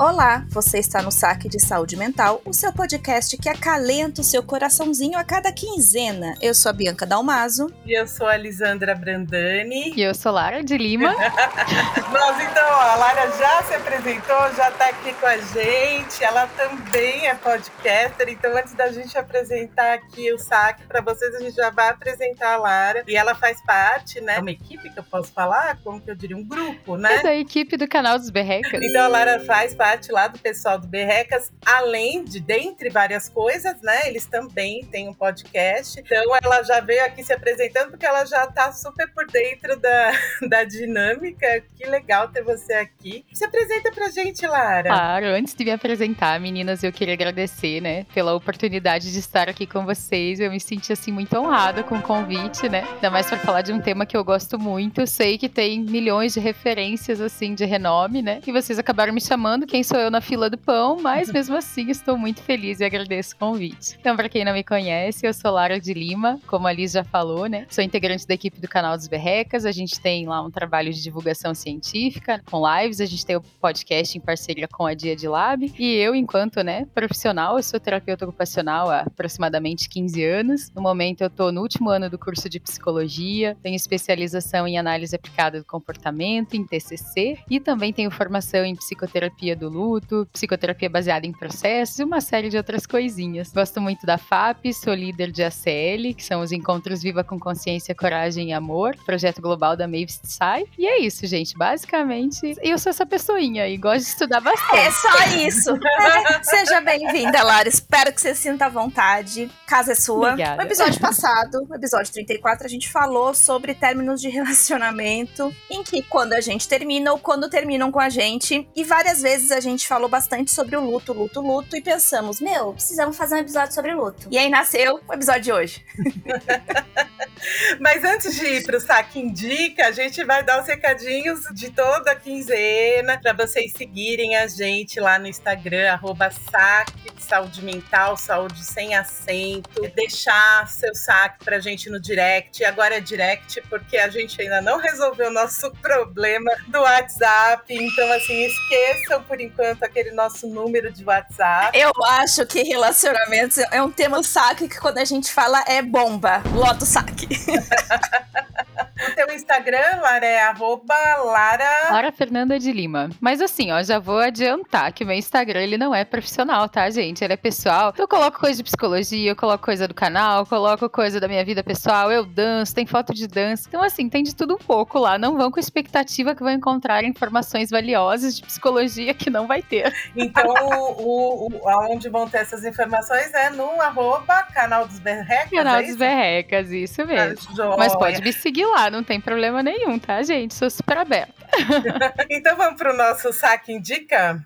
Olá, você está no Saque de Saúde Mental, o seu podcast que acalenta o seu coraçãozinho a cada quinzena. Eu sou a Bianca Dalmaso. E eu sou a Lisandra Brandani. E eu sou Lara de Lima. Nós então, ó, a Lara já se apresentou, já está aqui com a gente. Ela também é podcaster, então antes da gente apresentar aqui o saque para vocês, a gente já vai apresentar a Lara. E ela faz parte, né? Uma equipe que eu posso falar, como que eu diria, um grupo, né? É da equipe do canal dos Berrecas. Então a Lara faz parte lá do pessoal do Berrecas, além de, dentre várias coisas, né? Eles também têm um podcast. Então ela já veio aqui se apresentando porque ela já tá super por dentro da, da dinâmica. Que legal ter você aqui. Se apresenta pra gente, Lara. Claro, antes de me apresentar, meninas, eu queria agradecer, né, pela oportunidade de estar aqui com vocês. Eu me senti assim muito honrada com o convite, né? Ainda mais para falar de um tema que eu gosto muito. Sei que tem milhões de referências assim de renome, né? E vocês acabaram me chamando, quem sou eu na fila do pão, mas mesmo assim estou muito feliz e agradeço o convite. Então, para quem não me conhece, eu sou Lara de Lima, como a Liz já falou, né? Sou integrante da equipe do canal dos Berrecas. A gente tem lá um trabalho de divulgação científica com lives, a gente tem o podcast em parceria com a Dia de Lab. E eu, enquanto, né, profissional, eu sou terapeuta ocupacional há aproximadamente 15 anos. No momento, eu estou no último ano do curso de psicologia, tenho especialização em análise aplicada do comportamento, em TCC, e também tenho formação em psicoterapia do luto, psicoterapia baseada em processos e uma série de outras coisinhas. Gosto muito da FAP, sou líder de ACL, que são os Encontros Viva com Consciência, Coragem e Amor, projeto global da Mavis Psy. E é isso, gente. Basicamente, eu sou essa pessoinha e gosto de estudar bastante. É só isso. É, seja bem-vinda, Lara. Espero que você sinta à vontade. Casa é sua. Obrigada. No episódio passado, no episódio 34, a gente falou sobre términos de relacionamento, em que quando a gente termina ou quando terminam com a gente. E várias vezes a gente falou bastante sobre o luto, luto, luto, e pensamos, meu, precisamos fazer um episódio sobre luto. E aí nasceu o episódio de hoje. Mas antes de ir pro Saque Indica, a gente vai dar os recadinhos de toda a quinzena para vocês seguirem a gente lá no Instagram, arroba saque saúde mental, saúde sem acento. Deixar seu saque pra gente no direct. Agora é direct porque a gente ainda não resolveu o nosso problema do WhatsApp. Então, assim, esqueçam por enquanto aquele nosso número de WhatsApp. Eu acho que relacionamentos é um tema saque que quando a gente fala é bomba. Lota o saque. O teu Instagram, Lara, é arroba Lara... Lara Fernanda de Lima. Mas assim, ó, já vou adiantar que meu Instagram, ele não é profissional, tá, gente? Ele é pessoal. Eu coloco coisa de psicologia, eu coloco coisa do canal, coloco coisa da minha vida pessoal, eu danço, tem foto de dança. Então assim, tem de tudo um pouco lá. Não vão com expectativa que vão encontrar informações valiosas de psicologia que não vai ter. Então, o, o, aonde vão ter essas informações é no arroba canal dos Berrecas, Canal é dos? Berrecas, isso mesmo. Mas pode me seguir lá, não tem problema nenhum, tá, gente? Sou super aberta. Então vamos pro nosso saque indica?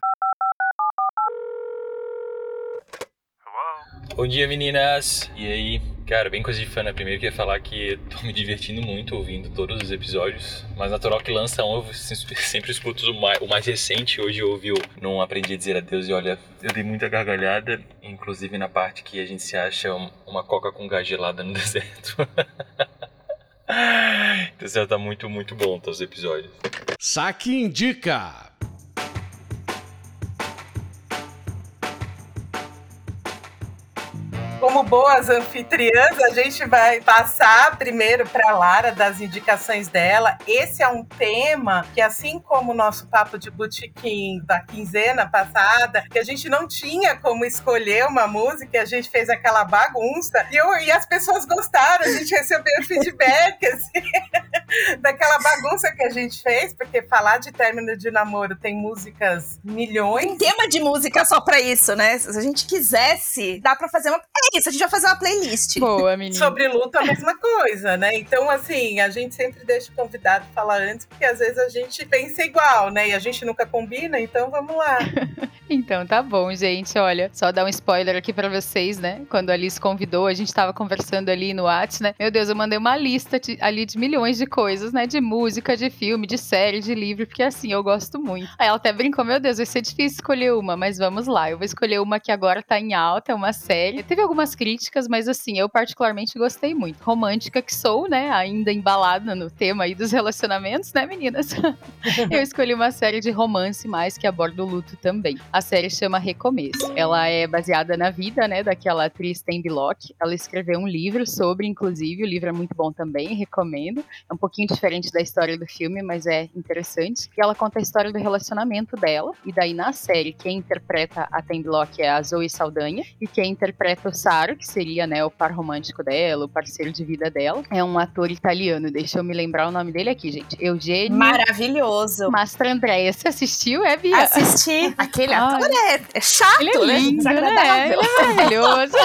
Bom dia, meninas! E aí? Cara, bem coisa de fã, né? Primeiro queria falar que tô me divertindo muito ouvindo todos os episódios, mas natural que lança um, eu sempre escuto o mais, o mais recente. Hoje eu ouvi o Não Aprendi a Dizer Adeus e olha, eu dei muita gargalhada, inclusive na parte que a gente se acha um- uma coca com gás gelada no deserto. Tá muito, muito bom todos os episódios. Saque Indica. Como boas anfitriãs, a gente vai passar primeiro para Lara das indicações dela. Esse é um tema que, assim como o nosso papo de botequim da quinzena passada, que a gente não tinha como escolher uma música, a gente fez aquela bagunça e, eu- e as pessoas gostaram, a gente recebeu feedback assim, daquela bagunça que a gente fez, porque falar de término de namoro tem músicas milhões. Tem tema de música só pra isso, né? Se a gente quisesse, dá pra fazer uma. É isso, a gente vai fazer uma playlist. Boa, menina. Sobre luto, a mesma coisa, né? Então, assim, a gente sempre deixa o convidado falar antes, porque às vezes a gente pensa igual, né? E a gente nunca combina, então vamos lá. Então tá bom, gente. Olha, só dar um spoiler aqui para vocês, né? Quando a Alice convidou, a gente tava conversando ali no WhatsApp, né? Meu Deus, eu mandei uma lista de, ali de milhões de coisas, né? De música, de filme, de série, de livro, porque assim, eu gosto muito. Aí ela até brincou, meu Deus, vai ser difícil escolher uma, mas vamos lá. Eu vou escolher uma que agora tá em alta, é uma série. Teve algumas críticas, mas assim, eu particularmente gostei muito. Romântica que sou, né? Ainda embalada no tema aí dos relacionamentos, né, meninas? eu escolhi uma série de romance mais que aborda o luto também. A série chama Recomeço. Ela é baseada na vida, né, daquela atriz Tandy Locke. Ela escreveu um livro sobre, inclusive, o livro é muito bom também, recomendo. É um pouquinho diferente da história do filme, mas é interessante. E ela conta a história do relacionamento dela. E daí na série, quem interpreta a Tandy Locke é a Zoe Saldanha. E quem interpreta o Saro, que seria, né, o par romântico dela, o parceiro de vida dela, é um ator italiano. Deixa eu me lembrar o nome dele aqui, gente. Eugênio Maravilhoso. Mastra Você assistiu, é, Bia? Assisti. Aquele ator é, é chato, Ele é né? lindo, né? Ele é maravilhoso.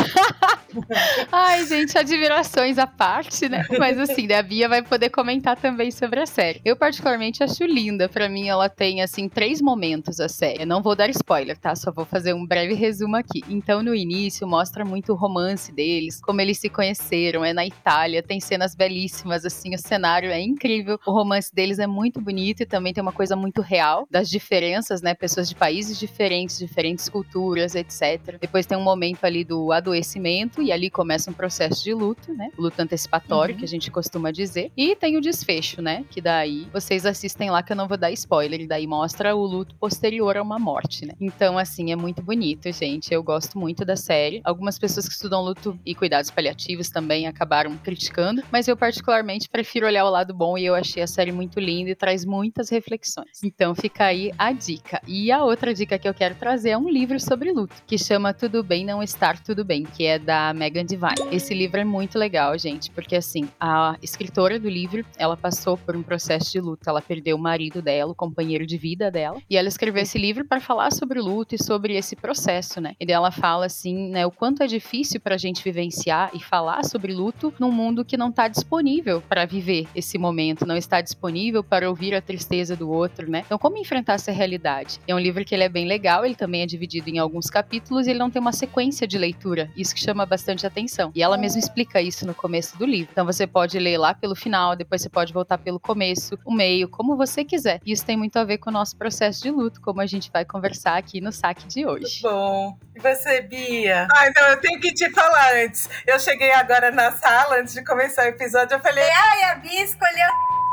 Ai, gente, admirações à parte, né? Mas assim, a Bia vai poder comentar também sobre a série. Eu particularmente acho linda. Pra mim, ela tem, assim, três momentos a série. Eu não vou dar spoiler, tá? Só vou fazer um breve resumo aqui. Então, no início, mostra muito o romance deles, como eles se conheceram. É na Itália, tem cenas belíssimas, assim, o cenário é incrível. O romance deles é muito bonito e também tem uma coisa muito real das diferenças, né? Pessoas de países diferentes, diferentes culturas, etc. Depois tem um momento ali do adoecimento e ali começa um processo de luto, né? Luto antecipatório, Uhum. que a gente costuma dizer. E tem o desfecho, né? Que daí vocês assistem lá que eu não vou dar spoiler, e daí mostra o luto posterior a uma morte, né? Então, assim, é muito bonito, gente. Eu gosto muito da série. Algumas pessoas que estudam luto e cuidados paliativos também acabaram criticando, mas eu particularmente prefiro olhar o lado bom e eu achei a série muito linda e traz muitas reflexões. Então fica aí a dica. E a outra dica que eu quero trazer é um livro sobre luto, que chama Tudo Bem Não Estar Tudo Bem, que é da Megan Devine. Esse livro é muito legal, gente, porque assim, a escritora do livro, ela passou por um processo de luto, ela perdeu o marido dela, o companheiro de vida dela, e ela escreveu esse livro para falar sobre o luto e sobre esse processo, né? E ela fala assim, né, o quanto é difícil pra gente vivenciar e falar sobre luto num mundo que não tá disponível para viver esse momento, não está disponível para ouvir a tristeza do outro, né? Então, como enfrentar essa realidade? É um livro que ele é bem legal, ele também é dividido em alguns capítulos e ele não tem uma sequência de leitura, isso que chama bastante atenção. E ela mesma explica isso no começo do livro. Então, você pode ler lá pelo final, depois você pode voltar pelo começo, o meio, como você quiser. Isso tem muito a ver com o nosso processo de luto, como a gente vai conversar aqui no saque de hoje. Bom. E você, Bia? Ah, então eu tenho que falar antes. Eu cheguei agora na sala, antes de começar o episódio, eu falei, ai, a Bia escolheu.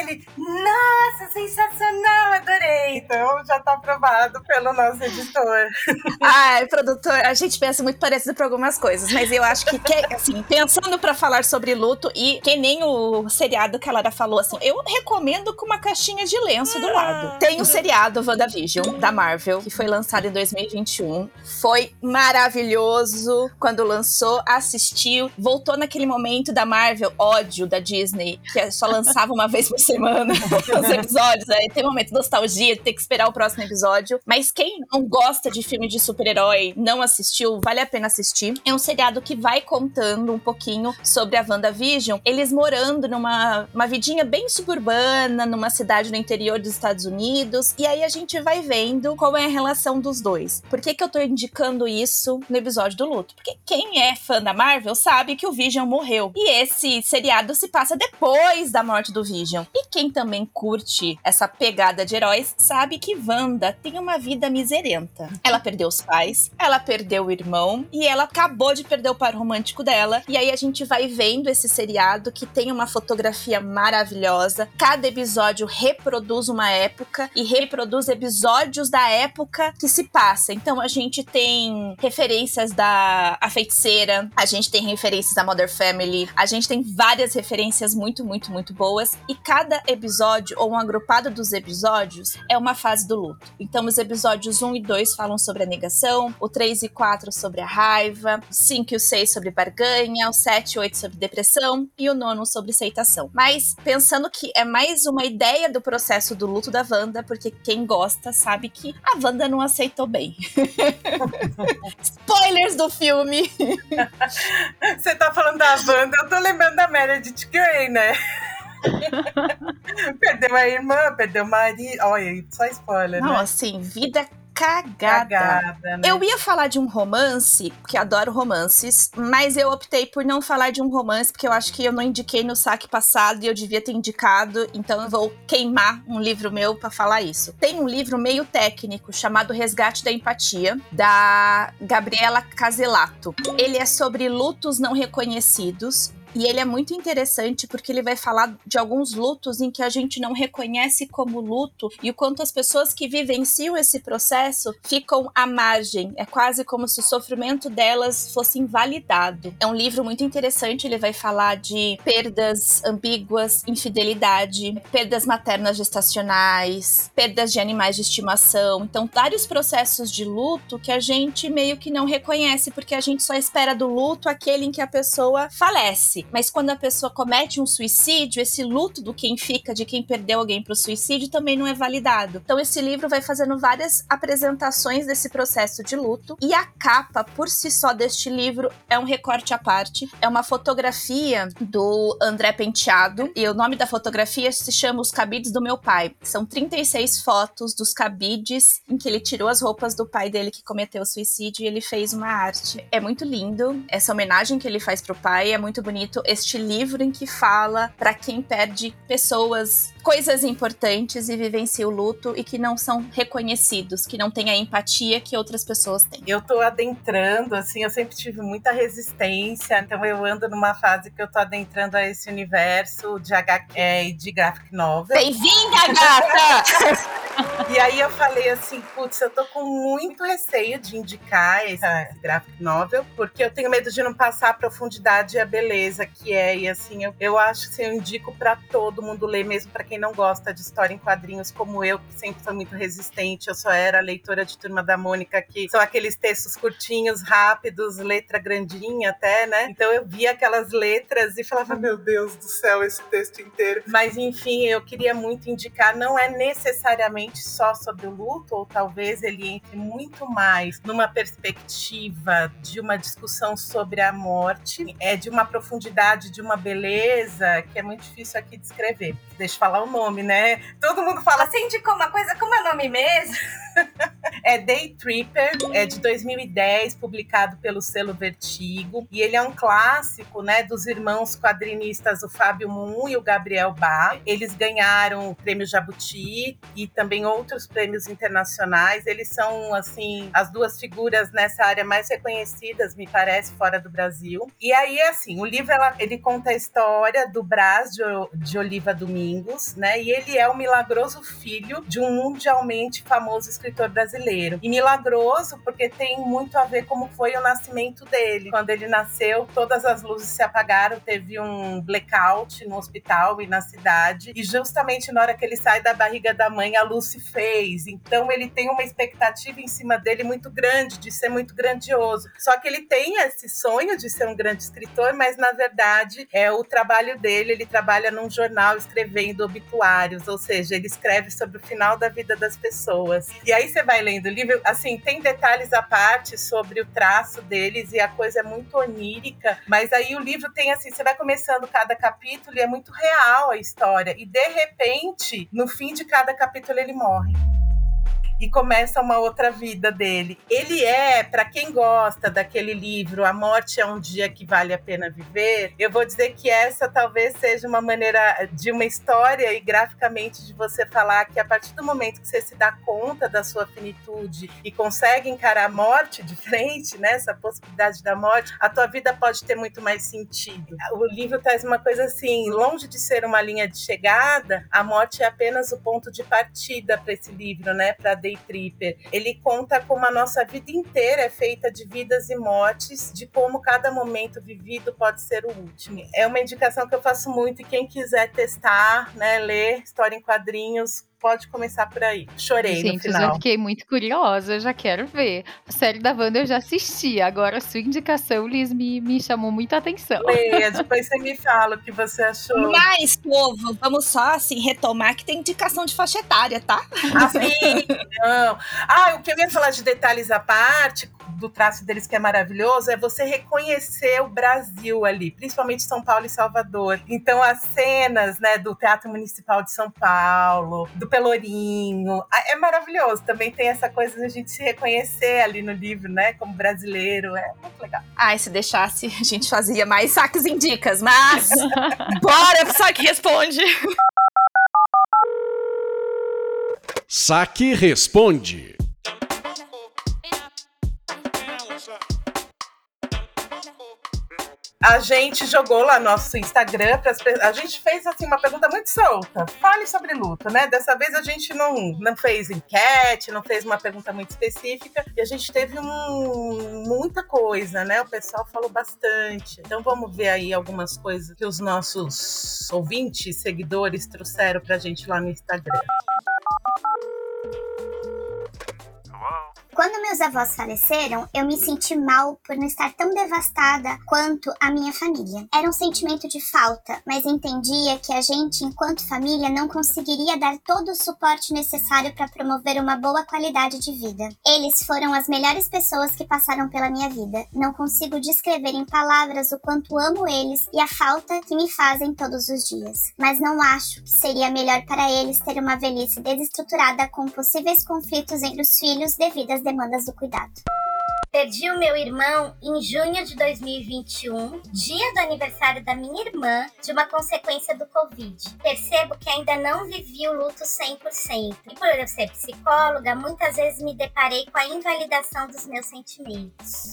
Ele, nossa, sensacional, adorei. Então já tá aprovado pelo nosso editor. Ai, produtor, a gente pensa muito parecido pra algumas coisas, mas eu acho que, que- assim, pensando pra falar sobre luto e que nem o seriado que a Lara falou, assim, eu recomendo com uma caixinha de lenço do lado. Tem o seriado WandaVision, da Marvel, que foi lançado em 2021. Foi maravilhoso quando lançou, assistiu, voltou naquele momento da Marvel, ódio da Disney, que só lançava uma vez por semana os episódios. Aí tem um momento de nostalgia, de ter que esperar o próximo episódio. Mas quem não gosta de filme de super-herói, não assistiu, vale a pena assistir. É um seriado que vai contando um pouquinho sobre a WandaVision. Eles morando numa uma vidinha bem suburbana, numa cidade no interior dos Estados Unidos. E aí a gente vai vendo qual é a relação dos dois. Por que, que eu tô indicando isso no episódio do luto? Porque quem é fã da Marvel sabe que o Vision morreu. E esse seriado se passa depois da morte do Vision. E quem também curte essa pegada de heróis sabe que Wanda tem uma vida miserenta. Ela perdeu os pais, ela perdeu o irmão e ela acabou de perder o par romântico dela. E aí a gente vai vendo esse seriado que tem uma fotografia maravilhosa. Cada episódio reproduz uma época e reproduz episódios da época que se passa. Então a gente tem referências da A Feiticeira, a gente tem referências da Mother Family, a gente tem várias referências muito, muito, muito boas. E cada episódio, ou um agrupado dos episódios, é uma fase do luto. Então, os episódios 1 e 2 falam sobre a negação, o 3 e 4 sobre a raiva, o 5 e o 6 sobre barganha, o 7 e 8 sobre depressão e o nono sobre aceitação. Mas pensando que é mais uma ideia do processo do luto da Wanda, porque quem gosta sabe que a Wanda não aceitou bem. Spoilers do filme! Você tá falando da Wanda, eu tô lembrando da Meredith Grey, né? perdeu a irmã, perdeu o marido. Olha, só spoiler, Não, né? assim, vida cagada. Cagada, né? Eu ia falar de um romance, porque adoro romances, mas eu optei por não falar de um romance, porque eu acho que eu não indiquei no saque passado e eu devia ter indicado, então eu vou queimar um livro meu pra falar isso. Tem um livro meio técnico chamado Resgate da Empatia, da Gabriela Caselato. Ele é sobre lutos não reconhecidos. E ele é muito interessante porque ele vai falar de alguns lutos em que a gente não reconhece como luto e o quanto as pessoas que vivenciam esse processo ficam à margem. É quase como se o sofrimento delas fosse invalidado. É um livro muito interessante, ele vai falar de perdas ambíguas, infidelidade, perdas maternas gestacionais, perdas de animais de estimação. Então, vários processos de luto que a gente meio que não reconhece porque a gente só espera do luto aquele em que a pessoa falece. Mas quando a pessoa comete um suicídio, esse luto do quem fica, de quem perdeu alguém para o suicídio, também não é validado. Então, esse livro vai fazendo várias apresentações desse processo de luto. E a capa, por si só, deste livro é um recorte à parte. É uma fotografia do André Penteado. E o nome da fotografia se chama Os Cabides do Meu Pai. São 36 fotos dos cabides em que ele tirou as roupas do pai dele que cometeu o suicídio e ele fez uma arte. É muito lindo. Essa homenagem que ele faz pro pai é muito Este livro em que fala para quem perde pessoas, coisas importantes e vivencia o luto e que não são reconhecidos, que não têm a empatia que outras pessoas têm. Eu tô adentrando, assim, eu sempre tive muita resistência, então eu ando numa fase que eu tô adentrando a esse universo de HQ e de graphic novel. Bem-vinda, gata! E aí eu falei assim, putz, eu tô com muito receio de indicar esse, esse graphic novel, porque eu tenho medo de não passar a profundidade e a beleza que é. E assim, eu, eu acho que eu indico para todo mundo ler, mesmo para quem não gosta de história em quadrinhos, como eu, que sempre foi muito resistente. Eu só era leitora de Turma da Mônica, que são aqueles textos curtinhos, rápidos, letra grandinha até, né? Então eu via aquelas letras e falava, meu Deus do céu, esse texto inteiro. Mas enfim, eu queria muito indicar, não é necessariamente só sobre o luto, ou talvez ele entre muito mais numa perspectiva de uma discussão sobre a morte, é de uma profundidade, de uma beleza que é muito difícil aqui descrever. Deixa eu falar o nome, né? Todo mundo fala Você indicou uma coisa, como é nome mesmo? É Day Tripper, é de 2010, publicado pelo selo Vertigo, e ele é um clássico, né, dos irmãos quadrinistas o Fábio Moon e o Gabriel Bá. Eles ganharam o prêmio Jabuti e também outros prêmios internacionais. Eles são assim as duas figuras nessa área mais reconhecidas, me parece, fora do Brasil. E aí assim, o livro ela, ele conta a história do Brás de, de Oliva Domingos, né? E ele é o milagroso filho de um mundialmente famoso escritor brasileiro. E milagroso porque tem muito a ver como foi o nascimento dele. Quando ele nasceu, todas as luzes se apagaram, teve um blackout no hospital e na cidade. E justamente na hora que ele sai da barriga da mãe, a luz se fez. Então ele tem uma expectativa em cima dele muito grande, de ser muito grandioso. Só que ele tem esse sonho de ser um grande escritor, mas na verdade é o trabalho dele, ele trabalha num jornal escrevendo obituários, ou seja, ele escreve sobre o final da vida das pessoas. E aí você vai lendo o livro, assim, tem detalhes à parte sobre o traço deles e a coisa é muito onírica, mas aí o livro tem assim, você vai começando cada capítulo e é muito real a história. E de repente, no fim de cada capítulo ele morre e começa uma outra vida dele. Ele é, para quem gosta daquele livro A Morte é um Dia que Vale a Pena Viver, eu vou dizer que essa talvez seja uma maneira de uma história e graficamente de você falar que a partir do momento que você se dá conta da sua finitude e consegue encarar a morte de frente, né, essa possibilidade da morte, a tua vida pode ter muito mais sentido. O livro traz uma coisa assim, longe de ser uma linha de chegada, a morte é apenas o ponto de partida para esse livro, né, para Day Tripper. Ele conta como a nossa vida inteira é feita de vidas e mortes, de como cada momento vivido pode ser o último. É uma indicação que eu faço muito e quem quiser testar, né, ler história em quadrinhos, pode começar por aí. Chorei Gente, no final. eu já fiquei muito curiosa, eu já quero ver. A série da Wanda eu já assisti, agora a sua indicação, Liz, me, me chamou muita atenção. Leia, depois você me fala o que você achou. Mas, povo, vamos só assim retomar que tem indicação de faixa etária, tá? Assim, não. Ah, o que eu ia falar de detalhes à parte, do traço deles que é maravilhoso, é você reconhecer o Brasil ali, principalmente São Paulo e Salvador. Então, as cenas né, do Teatro Municipal de São Paulo, do Pelourinho, ah, é maravilhoso. Também tem essa coisa de a gente se reconhecer ali no livro, né, como brasileiro. É muito legal. Ai, se deixasse, a gente fazia mais saques em dicas, mas bora pro saque responde. Saque Responde. A gente jogou lá nosso Instagram para a gente fez assim uma pergunta muito solta. Fale sobre luto, né? Dessa vez a gente não, não fez enquete, não fez uma pergunta muito específica e a gente teve um, muita coisa, né? O pessoal falou bastante. Então vamos ver aí algumas coisas que os nossos ouvintes, seguidores trouxeram pra gente lá no Instagram. Quando meus avós faleceram, eu me senti mal por não estar tão devastada quanto a minha família. Era um sentimento de falta, mas entendia que a gente, enquanto família, não conseguiria dar todo o suporte necessário para promover uma boa qualidade de vida. Eles foram as melhores pessoas que passaram pela minha vida. Não consigo descrever em palavras o quanto amo eles e a falta que me fazem todos os dias. Mas não acho que seria melhor para eles ter uma velhice desestruturada com possíveis conflitos entre os filhos devido às demandas do cuidado. Perdi o meu irmão em junho de 2021, dia do aniversário da minha irmã, de uma consequência do Covid. Percebo que ainda não vivi o luto 100%. E por eu ser psicóloga, muitas vezes me deparei com a invalidação dos meus sentimentos.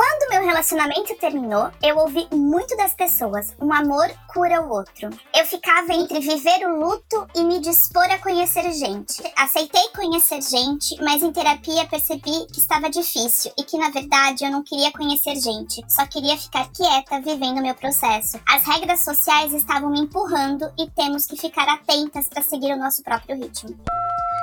Quando meu relacionamento terminou, eu ouvi muito das pessoas: um amor cura o outro. Eu ficava entre viver o luto e me dispor a conhecer gente. Aceitei conhecer gente, mas em terapia percebi que estava difícil e que na verdade eu não queria conhecer gente, só queria ficar quieta vivendo meu processo. As regras sociais estavam me empurrando e temos que ficar atentas para seguir o nosso próprio ritmo.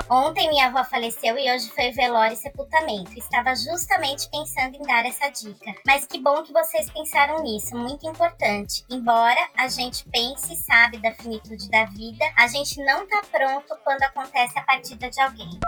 Ontem minha avó faleceu e hoje foi velório e sepultamento. Estava justamente pensando em dar essa dica. Mas que bom que vocês pensaram nisso, muito importante. Embora a gente pense e sabe da finitude da vida, a gente não tá pronto quando acontece a partida de alguém.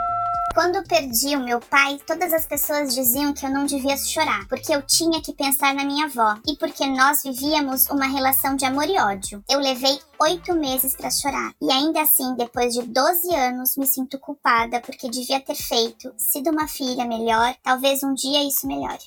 Quando perdi o meu pai, todas as pessoas diziam que eu não devia chorar, porque eu tinha que pensar na minha avó e porque nós vivíamos uma relação de amor e ódio. Eu levei oito meses para chorar e ainda assim, depois de 12 anos, me sinto culpada porque devia ter feito, sido uma filha melhor. Talvez um dia isso melhore.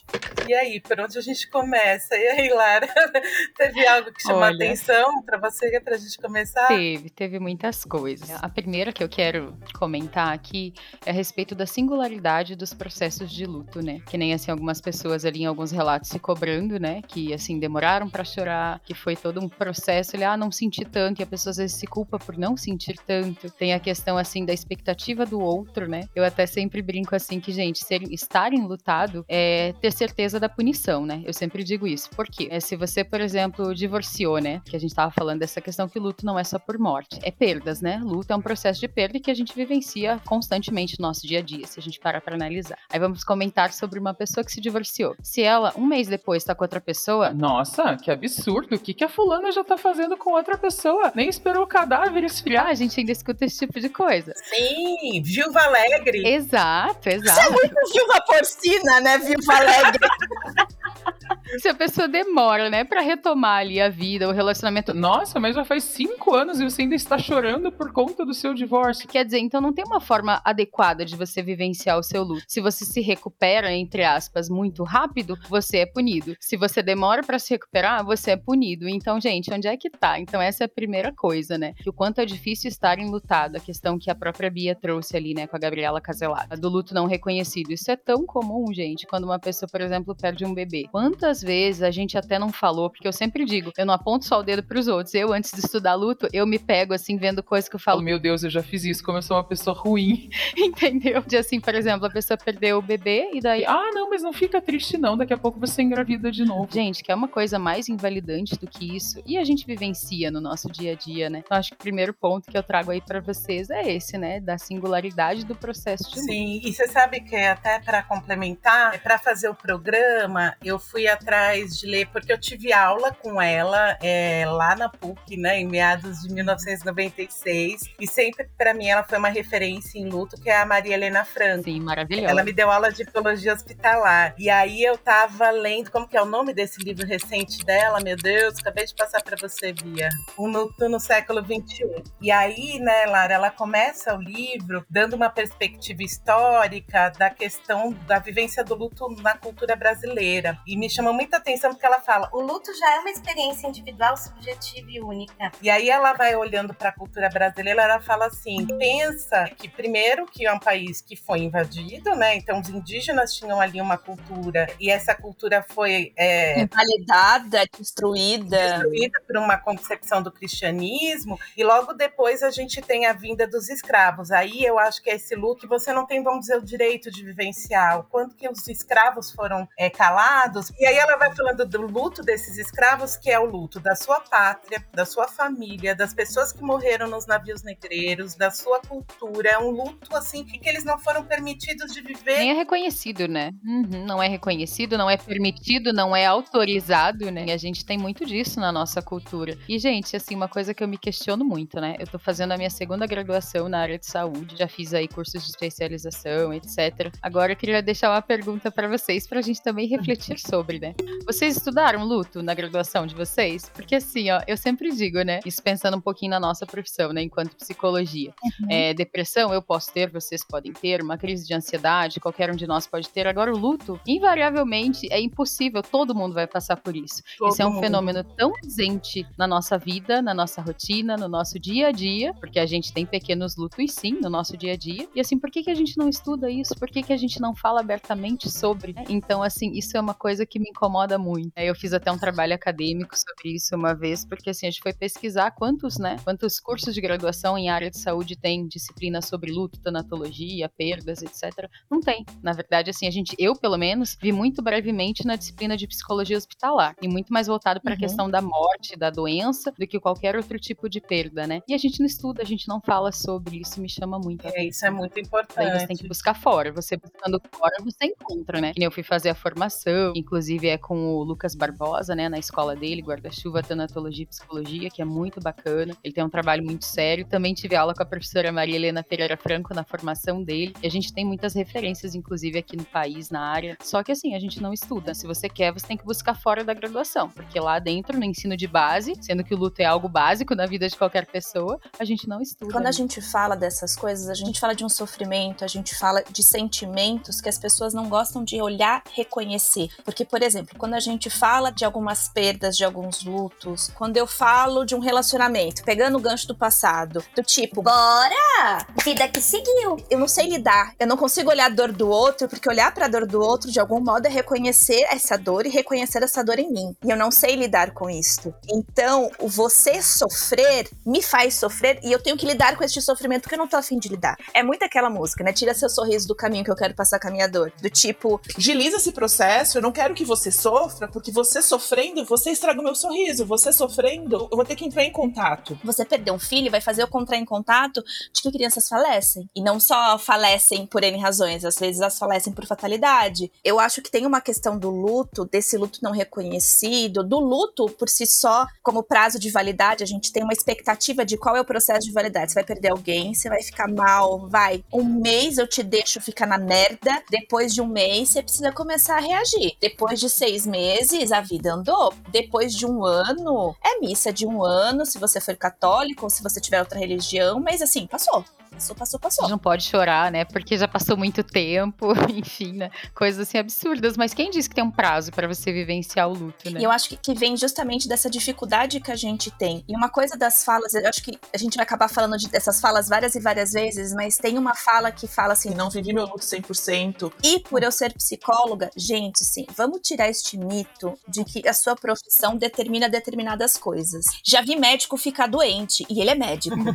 E aí, por onde a gente começa? E aí, Lara? teve algo que chamou a atenção para você, pra gente começar? Teve, teve muitas coisas. A primeira que eu quero comentar aqui é a respeito da singularidade dos processos de luto, né? Que nem assim algumas pessoas ali em alguns relatos se cobrando, né? Que assim demoraram pra chorar, que foi todo um processo, ele ah, não senti tanto e a pessoa às vezes se culpa por não sentir tanto. Tem a questão assim da expectativa do outro, né? Eu até sempre brinco assim que gente, ser, estar enlutado é ter certeza da punição, né? Eu sempre digo isso. Por quê? É, se você, por exemplo, divorciou, né? Que a gente tava falando dessa questão que luto não é só por morte, é perdas, né? Luto é um processo de perda que a gente vivencia constantemente no nosso dia a dia, se a gente parar pra analisar. Aí vamos comentar sobre uma pessoa que se divorciou. Se ela, um mês depois, tá com outra pessoa, Nossa, que absurdo. O que, que a fulana já tá fazendo com outra pessoa? Nem esperou o cadáver esfriar. ah, a gente ainda escuta esse tipo de coisa. Sim, Viúva Alegre. Exato, Isso é exato. muito Viúva Porcina, né, Viúva Alegre? Se a pessoa demora, né, pra retomar ali a vida, o relacionamento. Nossa, mas já faz cinco anos e você ainda está chorando por conta do seu divórcio. Quer dizer, então não tem uma forma adequada de você vivenciar o seu luto. Se você se recupera, entre aspas, muito rápido, você é punido. Se você demora pra se recuperar, você é punido. Então, gente, onde é que tá? Então, essa é a primeira coisa, né? O quanto é difícil estar enlutado. A questão que a própria Bia trouxe ali, né, com a Gabriela Caselada, do luto não reconhecido. Isso é tão comum, gente, quando uma pessoa, por exemplo, perde um bebê. Quantas vezes a gente até não falou, porque eu sempre digo, eu não aponto só o dedo pros outros. Eu, antes de estudar luto, eu me pego assim, vendo coisas que eu falo. Oh, meu Deus, eu já fiz isso, como eu sou uma pessoa ruim. Entendeu? De assim, por exemplo, a pessoa perdeu o bebê e daí. Ah, não, mas não fica triste, não. Daqui a pouco você engravida de novo. Gente, que é uma coisa mais invalidante do que isso. E a gente vivencia no nosso dia a dia, né? Então, acho que o primeiro ponto que eu trago aí para vocês é esse, né? Da singularidade do processo de. Sim, e você sabe que até para complementar, para fazer o programa, eu fui atrás de ler, porque eu tive aula com ela é, lá na PUC, né, em meados de 1996, e sempre para mim ela foi uma referência em luto, que é a Maria Helena Franco. Sim, maravilhosa. Ela me deu aula de psicologia hospitalar. E aí eu tava lendo, como que é o nome desse livro recente dela? Meu Deus, acabei de passar para você, Bia. O Luto no século XXI. E aí, né, Lara, ela começa o livro dando uma perspectiva histórica da questão da vivência do luto na cultura brasileira. E me chamou muita atenção porque ela fala: O luto já é uma experiência individual, subjetiva e única. E aí ela vai olhando para a cultura brasileira, ela fala assim: pensa que primeiro que é um país que foi invadido, né? Então os indígenas tinham ali uma cultura e essa cultura foi é, Invalidada, destruída. destruída por uma concepção do cristianismo e logo depois a gente tem a vinda dos escravos. Aí eu acho que é esse luto que você não tem, vamos dizer, o direito de vivenciar, o quanto que os escravos foram é, calados. E aí ela vai falando do luto desses escravos, que é o luto da sua pátria, da sua família, das pessoas que morreram nos navios negreiros, da sua cultura. É um luto assim que eles não foram permitidos de viver. Nem é reconhecido, né? Uhum, não é reconhecido, não é permitido, não é autorizado, né? E a gente tem muito disso na nossa cultura. E, gente, assim, uma coisa que eu me questiono muito, né? Eu tô fazendo a minha segunda graduação na área de saúde, já fiz aí cursos de especialização, etc. Agora eu queria deixar uma pergunta para vocês, pra gente também refletir sobre, né? Vocês estudaram luto na graduação de vocês? Porque, assim, ó, eu sempre digo, né? Isso pensando um pouquinho na nossa profissão, né? Enquanto psicologia. É, depressão eu posso ter, vocês podem ter, uma crise de ansiedade, qualquer um de nós pode ter. Agora, o luto, invariavelmente, é impossível, todo mundo vai passar por isso. Todo isso é um mundo. fenômeno tão presente na nossa vida, na nossa rotina, no nosso dia a dia, porque a gente tem pequenos lutos, sim, no nosso dia a dia. E assim, por que, que a gente não estuda isso? Por que, que a gente não fala abertamente sobre? né? Então, assim, isso é uma coisa que me incomoda muito. Eu fiz até um trabalho acadêmico sobre isso uma vez, porque assim, a gente foi pesquisar quantos, né, quantos cursos de graduação em área de saúde tem disciplina sobre luto, tanatologia, perdas, etc. Não tem. Na verdade, assim, a gente, eu pelo menos, vi muito brevemente na disciplina de psicologia hospitalar, e muito mais voltado para a Uhum. questão da morte, da doença, do que qualquer outro tipo de perda, né? E a gente não estuda, a gente não fala sobre isso, me chama muito. É, isso é muito Daí você tem importante. que buscar fora. Você buscando fora, você encontra, né? Que nem eu fui fazer a formação, inclusive é com o Lucas Barbosa, né? Na escola dele, guarda-chuva, tanatologia e psicologia, que é muito bacana. Ele tem um trabalho muito sério. Também tive aula com a professora Maria Helena Pereira Franco na formação dele. E a gente tem muitas referências, inclusive, aqui no país, na área. Só que assim, a gente não estuda. Se você quer, você tem que buscar fora da graduação. Porque lá dentro, no ensino de base, sendo que o luto é algo básico na vida de qualquer pessoa, a gente não estuda. Quando né? a gente fala dessas coisas, a gente fala de um sofrimento, a gente fala de sentimentos que as pessoas não gostam de olhar, reconhecer. Porque, por exemplo, quando a gente fala de algumas perdas, de alguns lutos, quando eu falo de um relacionamento, pegando o gancho do passado, do tipo, Bora! Vida que seguiu. eu não sei lidar, eu não consigo olhar a dor do outro, porque olhar pra dor do outro, de algum modo, é reconhecer essa dor e reconhecer essa dor em mim. E eu não sei lidar com isso. Então, você sofrer me faz sofrer e eu tenho que lidar com este sofrimento que eu não tô afim de lidar. É muito aquela música, né? Tira seu sorriso do caminho que eu quero passar com a minha dor. Do tipo, Agiliza esse processo, eu não quero que você sofra, porque você sofrendo, você estraga o meu sorriso. Você sofrendo, eu vou ter que entrar em contato. você perder um filho vai fazer eu entrar em contato de que crianças falecem. E não só falecem por N razões, às vezes elas falecem por fatalidade. Eu acho que tem uma questão do luto, desse luto não reconhecido, do luto por si só, como prazo de validade, a gente tem uma expectativa de qual é o processo de validade. Você vai perder alguém, você vai ficar mal, vai. Um mês eu te deixo ficar na merda, depois de um mês você precisa começar a reagir. Depois de seis meses, a vida andou. Depois de um ano, é missa de um ano, se você for católico ou se você tiver outra religião, mas assim, passou. Passou, passou, A passou. gente não pode chorar, né? Porque já passou muito tempo, enfim, né? Coisas assim absurdas. Mas quem disse que tem um prazo pra você vivenciar o luto, né? E eu acho que, que vem justamente dessa dificuldade que a gente tem. E uma coisa das falas, eu acho que a gente vai acabar falando de, dessas falas várias e várias vezes, mas tem uma fala que fala assim: não vivi meu luto 100%. E por eu ser psicóloga, gente, sim, vamos tirar este mito de que a sua profissão determina determinadas coisas. Já vi médico ficar doente e ele é médico.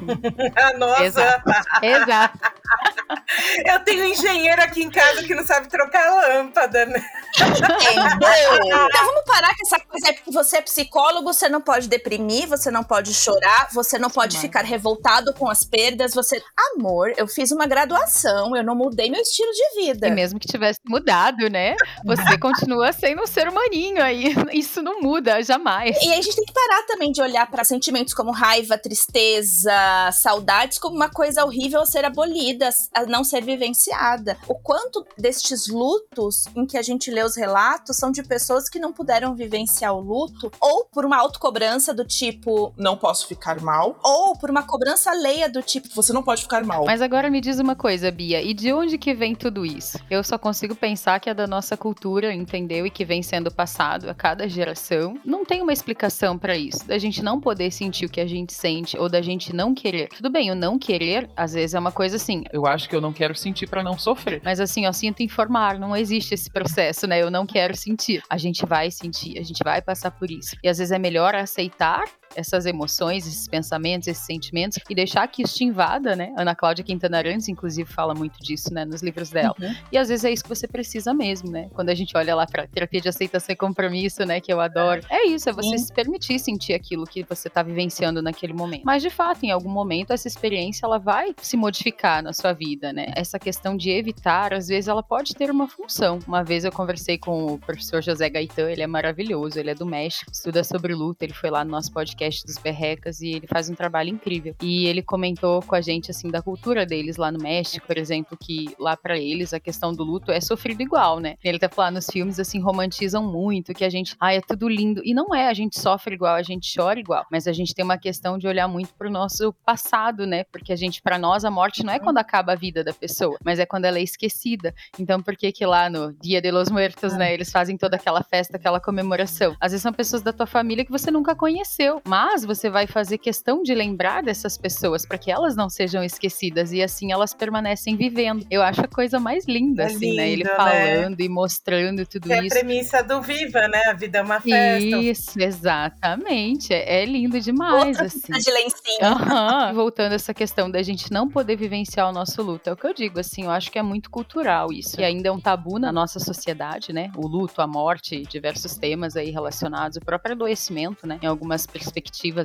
Ah, Nossa, Exato. Exato. eu tenho um engenheiro aqui em casa que não sabe trocar lâmpada, né? Entendeu? Então vamos parar com essa coisa. É porque você é psicólogo, você não pode deprimir, você não pode chorar, você não pode Sim, ficar revoltado com as perdas. Você. Amor, eu fiz uma graduação, eu não mudei meu estilo de vida. E mesmo que tivesse mudado, né? Você continua sendo um ser humaninho aí. Isso não muda, jamais. E aí a gente tem que parar também de olhar para sentimentos como raiva, tristeza, saudades como uma coisa horrível a ser abolida, a não ser vivenciada. O quanto destes lutos em que a gente lê os relatos são de pessoas que não puderam vivenciar o luto ou por uma autocobrança do tipo Não posso ficar mal. ou por uma cobrança alheia do tipo Você não pode ficar mal. Mas agora me diz uma coisa, Bia, e de onde que vem tudo isso? Eu só consigo pensar que é da nossa cultura, entendeu? E que vem sendo passado a cada geração. Não tem uma explicação pra isso, da gente não poder sentir o que a gente sente ou da gente não querer. Tudo bem, o não querer, às vezes é uma coisa assim, Eu acho que eu não quero sentir pra não sofrer. mas assim, ó, sinto informar, não existe esse processo, né? Eu não quero sentir. A gente vai sentir, a gente vai passar por isso. E às vezes é melhor aceitar essas emoções, esses pensamentos, esses sentimentos e deixar que isso te invada, né? Ana Cláudia Quintana Arantes, inclusive, fala muito disso, né, nos livros dela. Uhum. E às vezes é isso que você precisa mesmo, né? Quando a gente olha lá pra terapia de aceitação e compromisso, né, que eu adoro. É isso, é você Sim. se permitir sentir aquilo que você tá vivenciando naquele momento. Mas de fato, em algum momento essa experiência ela vai se modificar na sua vida, né? Essa questão de evitar, às vezes ela pode ter uma função. Uma vez eu conversei com o professor José Gaetan, ele é maravilhoso, ele é do México, estuda sobre luta, ele foi lá no nosso podcast dos Berrecas e ele faz um trabalho incrível. E ele comentou com a gente assim da cultura deles lá no México, por exemplo, que lá pra eles a questão do luto é sofrido igual, né? Ele até falou ah, nos filmes assim romantizam muito que a gente, ai, é tudo lindo. E não é, a gente sofre igual, a gente chora igual, mas a gente tem uma questão de olhar muito pro nosso passado, né? Porque a gente para nós a morte não é quando acaba a vida da pessoa, mas é quando ela é esquecida. Então por que que lá no Dia de los Muertos, né, eles fazem toda aquela festa, aquela comemoração? Às vezes são pessoas da tua família que você nunca conheceu, mas você vai fazer questão de lembrar dessas pessoas para que elas não sejam esquecidas e assim elas permanecem vivendo. Eu acho a coisa mais linda, É assim, né? Ele lindo, né? falando e mostrando tudo Que é a isso. premissa do Viva, né? A vida é uma festa. Isso, exatamente. É, é lindo demais, outra assim. de lencinho. Aham. Voltando a essa questão da gente não poder vivenciar o nosso luto, é o que eu digo, assim, eu acho que é muito cultural isso. E ainda é um tabu na nossa sociedade, né? O luto, a morte, diversos temas aí relacionados, o próprio adoecimento, né? Em algumas perspectivas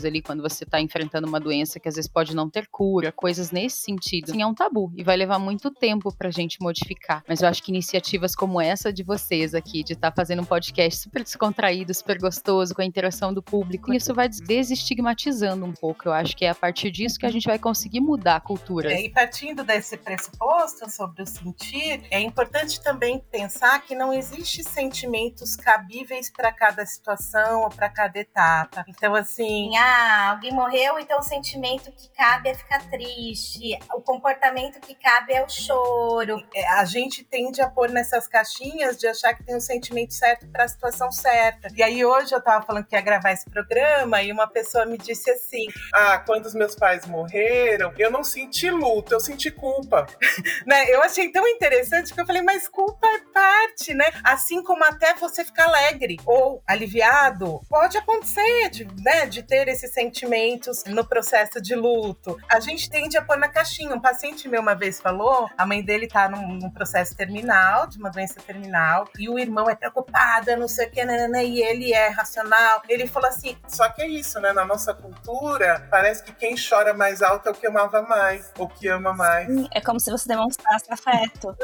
ali, quando você tá enfrentando uma doença que às vezes pode não ter cura, coisas nesse sentido. Sim, é um tabu e vai levar muito tempo pra gente modificar. Mas eu acho que iniciativas como essa de vocês aqui, de estar fazendo um podcast super descontraído, super gostoso, com a interação do público, isso vai desestigmatizando um pouco. Eu acho que é a partir disso que a gente vai conseguir mudar a cultura. É, E partindo desse pressuposto sobre o sentir, é importante também pensar que não existe sentimentos cabíveis para cada situação ou para cada etapa. Então, assim, Ah, alguém morreu, então o sentimento que cabe é ficar triste. O comportamento que cabe é o choro. é, a gente tende a pôr nessas caixinhas de achar que tem o sentimento certo para a situação certa. E aí hoje eu estava falando que ia gravar esse programa e uma pessoa me disse assim: Ah, quando os meus pais morreram, eu não senti luto, eu senti culpa. né? Eu achei tão interessante que eu falei, mas culpa é parte, né? Assim como até você ficar alegre ou aliviado, pode acontecer de, né, de ter esses sentimentos no processo de luto. A gente tende a pôr na caixinha. Um paciente meu uma vez falou, a mãe dele tá num, num processo terminal, de uma doença terminal, e o irmão é preocupado, não sei o que, né, né, e ele é racional. Ele falou assim, Só que é isso, né? Na nossa cultura, parece que quem chora mais alto é o que amava mais, ou que ama mais. É como se você demonstrasse afeto.